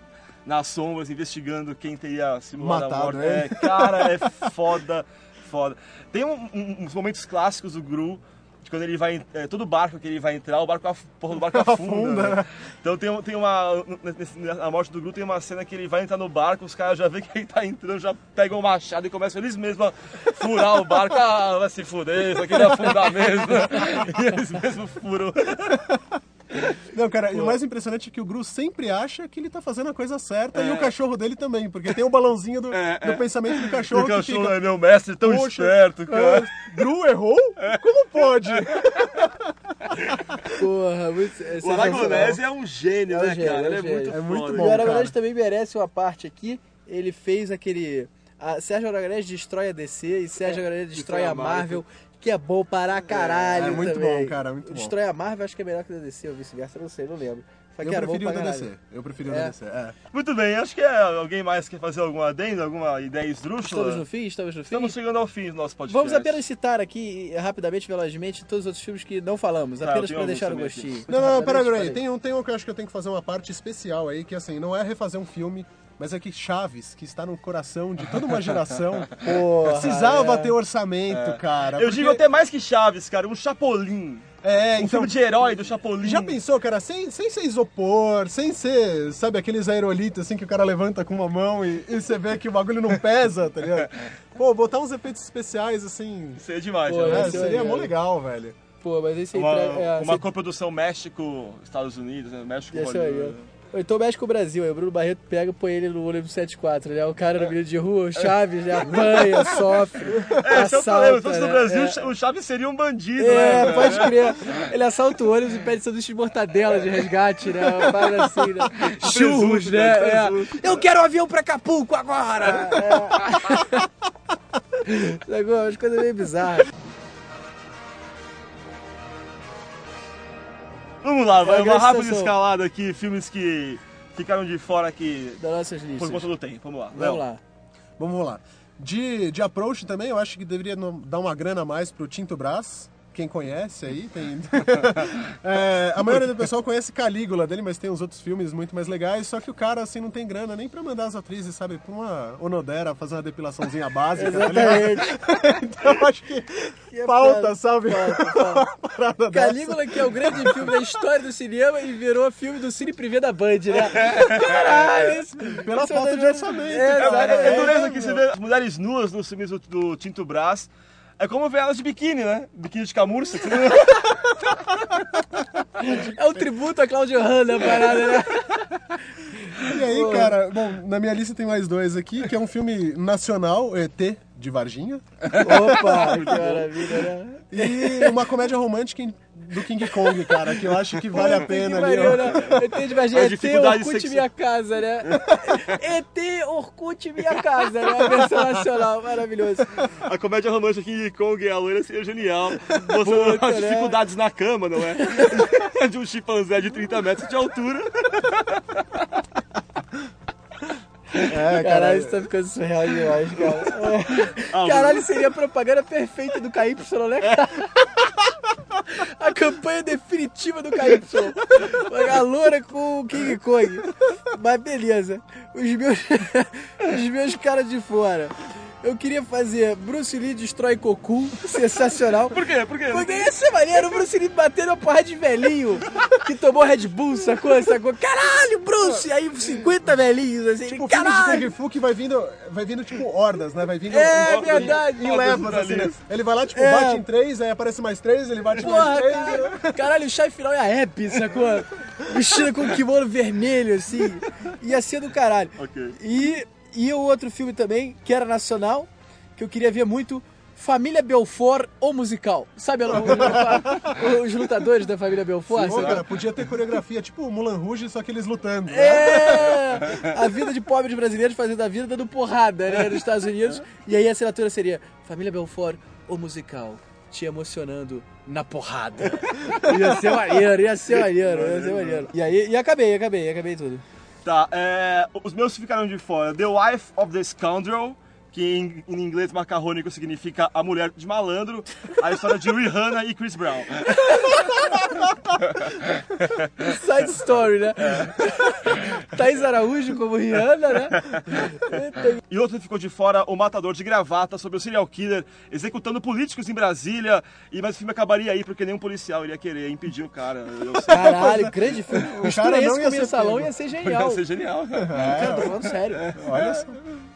nas sombras investigando quem teria simulado a Matado morte. ele. É, cara, é foda, foda. Tem um- um- uns momentos clássicos do Gru de quando ele vai. É, todo barco que ele vai entrar, o barco, af- porra do barco <laughs> afunda. Afunda, né? Então tem, tem uma. Na morte do Gru tem uma cena que ele vai entrar no barco, os caras já vê que ele tá entrando, já pegam o machado e começam eles mesmos a furar o barco. Ah, vai se fuder, isso aqui vai afundar mesmo. <laughs> E eles mesmos furam. <laughs> Não, cara, e o mais impressionante é que o Gru sempre acha que ele tá fazendo a coisa certa e o cachorro dele também, porque tem o balãozinho do, <laughs> É, do é. pensamento do O cachorro que cachorro fica... é meu mestre tão "Poxa, esperto, cara. é, Gru errou? Como pode? <laughs> Porra, muito. é O. Aragonese é um gênio, É um né, gênio, cara? é um Ele é gênio. muito É muito bom. E o Aragonés cara. também merece uma parte aqui. Ele fez aquele. A Sérgio Aragonés destrói a DC e Sérgio Aragonés destrói destrói a a Marvel. Que é bom para caralho. É, muito também. bom, cara, muito bom. Destrói a Marvel acho que é melhor que o DC, ou vice-versa, eu não sei, não lembro. Só que Eu preferi o pra da caralho. DC. Eu preferi o É. da DC, é. Muito bem, acho que é, alguém mais quer fazer algum adendo, alguma ideia esdrúxula? Estamos no fim? Estamos no fim? Estamos chegando ao fim do nosso podcast. Vamos apenas citar aqui, rapidamente, velozmente, todos os outros filmes que não falamos, Tá, apenas para deixar o gostinho. Não, não, Rapidamente, pera, Gray. aí. Tem um, tem um que eu acho que eu tenho que fazer uma parte especial aí, que assim, não é refazer um filme, mas é que Chaves, que está no coração de toda uma geração, <laughs> Porra, precisava é. ter orçamento, cara. Eu porque- digo até mais que Chaves, cara, um Chapolin. É, Um então... filme de herói do Chapolin. Já pensou, cara, sem, sem ser isopor, sem ser, sabe, aqueles aerolitos assim que o cara levanta com uma mão e, e você vê que o bagulho não pesa, tá ligado? <laughs> Pô, botar uns efeitos especiais assim, Isso é demais, Pô, né? é, esse é seria legal. mó legal, velho. Pô, mas esse aí... Uma, é, uma esse- coprodução México-Estados Unidos, né? México Ou então com o Brasil, aí o Bruno Barreto pega e põe ele no ônibus 74, né? O cara no meio de rua, o Chaves, né? Apanha, <laughs> sofre, É, esse é o problema. Se fosse no né? Brasil, É. o Chaves seria um bandido, É, né? pode crer. Ele assalta o ônibus e pede sanduíche de mortadela de resgate, né? Uma parada assim, né? Churros, né? né? É. Eu quero um avião pra Acapulco agora! É. <laughs> Sacou? Umas coisas meio bizarras. Vamos lá, vai É, uma rápida situação. escalada aqui, filmes que ficaram de fora aqui Das nossas por conta do tempo. Vamos lá. Vamos Léo. lá. Vamos lá. De, de approach também, eu acho que deveria dar uma grana a mais pro Tinto Brás. Quem conhece aí, tem. <laughs> É, a maioria do pessoal conhece Calígula dele, mas tem uns outros filmes muito mais legais. Só que o cara, assim, não tem grana nem pra mandar as atrizes, sabe, pra uma Onodera fazer uma depilaçãozinha básica. tá? Exatamente. <laughs> então eu acho que Que falta, foda, sabe? falta. <laughs> Calígula, que é o grande filme da história do cinema e virou filme do Cine Privé da Band, né? Caralho! Isso, Pela isso é falta de orçamento, É, cara. É, é, é, dureza que você vê as mulheres nuas nos filmes do, do Tinto Brás. É como ver elas de biquíni, né? Biquíni de camurça. <laughs> É um tributo a Claudio Hanna, a parada, né? E aí, cara, bom, na minha lista tem mais dois aqui, que é um filme nacional, ET, de Varginha, <laughs> Opa, que maravilha, né? e uma comédia romântica do King Kong, cara, que eu acho que vale a pena ali, ó. né? ET de Varginha, ET Orkut sexu- Minha Casa, né? <laughs> ET Orkut Minha Casa, né? A versão nacional, maravilhoso. A comédia romântica King Kong e a loira seria genial. Mostrando Puta, as né? dificuldades na cama, não é? <laughs> De um chimpanzé de 30 metros de altura. É, Caralho, isso tá ficando surreal demais, cara. Ah, Caralho, seria a propaganda perfeita do KY, né, cara? A campanha definitiva do KY. A loura com o King Kong. Mas beleza. Os meus, <laughs> os meus caras de fora. Eu queria fazer Bruce Lee destrói Goku, sensacional. Por quê? Por quê? Porque ia ser maneiro o Bruce Lee batendo uma porra de velhinho que tomou Red Bull, sacou? sacou? Caralho, Bruce! Aí 50 velhinhos, assim, Tipo, o filme de caralho! Kung Fu que vai vindo, vai vindo tipo hordas, né? Vai vindo É em- verdade. em levas, assim, né? Ele vai lá, tipo, É. bate em três, aí aparece mais três, ele bate Porra, mais três. caralho, caralho, o chá final é a Happy, sacou? Vestida com um kimono vermelho, assim. Ia ser do caralho. Ok. E, e o outro filme também, que era nacional, que eu queria ver muito, Família Belfort ou musical. Sabe os, <laughs> os lutadores da Família Belfort? Sabe? cara, podia ter coreografia tipo Mulan Rouge, só que eles lutando. né? É! A vida de pobres brasileiros fazendo a vida dando porrada, né? Nos Estados Unidos. E aí a assinatura seria Família Belfort ou musical. Te emocionando na porrada. Ia ser maneiro, ia ser maneiro, ia ser maneiro. E aí, e acabei, acabei, acabei tudo. Tá, é, os meus ficaram de fora. The Wife of the Scoundrel, que em, em inglês macarrônico significa A Mulher de Malandro, a história de Rihanna e Chris Brown. <laughs> Side Story, né? Thaís Araújo como Rihanna, né? E outro ficou de fora, o matador de gravata, sobre o serial killer executando políticos em Brasília. E, mas o filme acabaria aí, porque nenhum policial iria querer impedir o cara. Sei. Caralho, grande filme. Mistura cara não esse ia com ser Mensalão pego. ia ser genial. Ia ser genial, cara. Cara, tô falando sério. Olha só.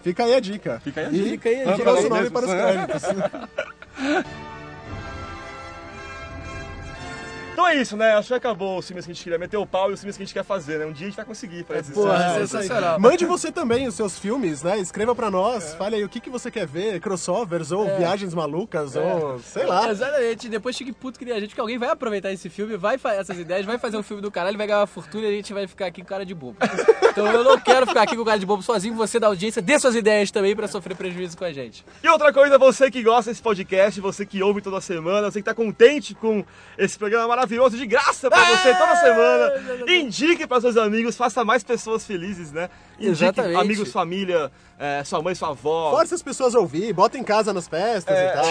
Fica aí a dica. Fica aí a E dica. Fica aí a Vamos dica. dar o nome para os créditos. <laughs> Então é isso, né? Acho que acabou os filmes que a gente queria meter o pau e os filmes que a gente quer fazer, né? Um dia a gente vai conseguir fazer isso. Porra, É, sensacional. Mande você também os seus filmes, né? Escreva pra nós. Fale aí o que, que você quer ver, crossovers ou viagens malucas ou sei lá. Exatamente, depois fique puto que nem a gente, que alguém vai aproveitar esse filme, vai fazer essas ideias, vai fazer um filme do caralho, vai ganhar uma fortuna e a gente vai ficar aqui com cara de bobo. Então eu não quero ficar aqui com cara de bobo sozinho, você da audiência, dê suas ideias também pra sofrer prejuízo com a gente. E outra coisa, você que gosta desse podcast, você que ouve toda semana, você que tá contente com esse programa maravilhoso de graça pra você toda semana, indique para seus amigos, faça mais pessoas felizes, né? Indique Exatamente. amigos, família, é, sua mãe, sua avó. Force as pessoas a ouvir, bota em casa nas festas e tal.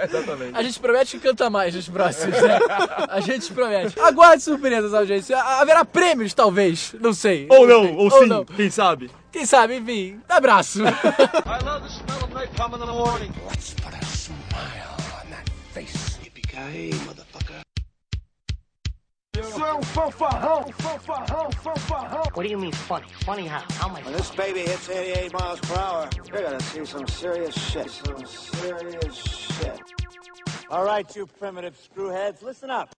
<laughs> Exatamente. A gente promete que canta mais nos próximos, né? A gente promete. Aguarde surpresas, audiência. Haverá prêmios, talvez, não sei. Ou não, ou sim, não. quem sabe? Quem sabe, enfim. Abraço. Let's put a smile on that face. Um fanfarrão, fanfarrão, fanfarrão. What do you mean funny? Funny how? How am I When this baby hits 88 miles per hour, you're gonna see some serious shit. Some serious shit. All right, you primitive screwheads, listen up.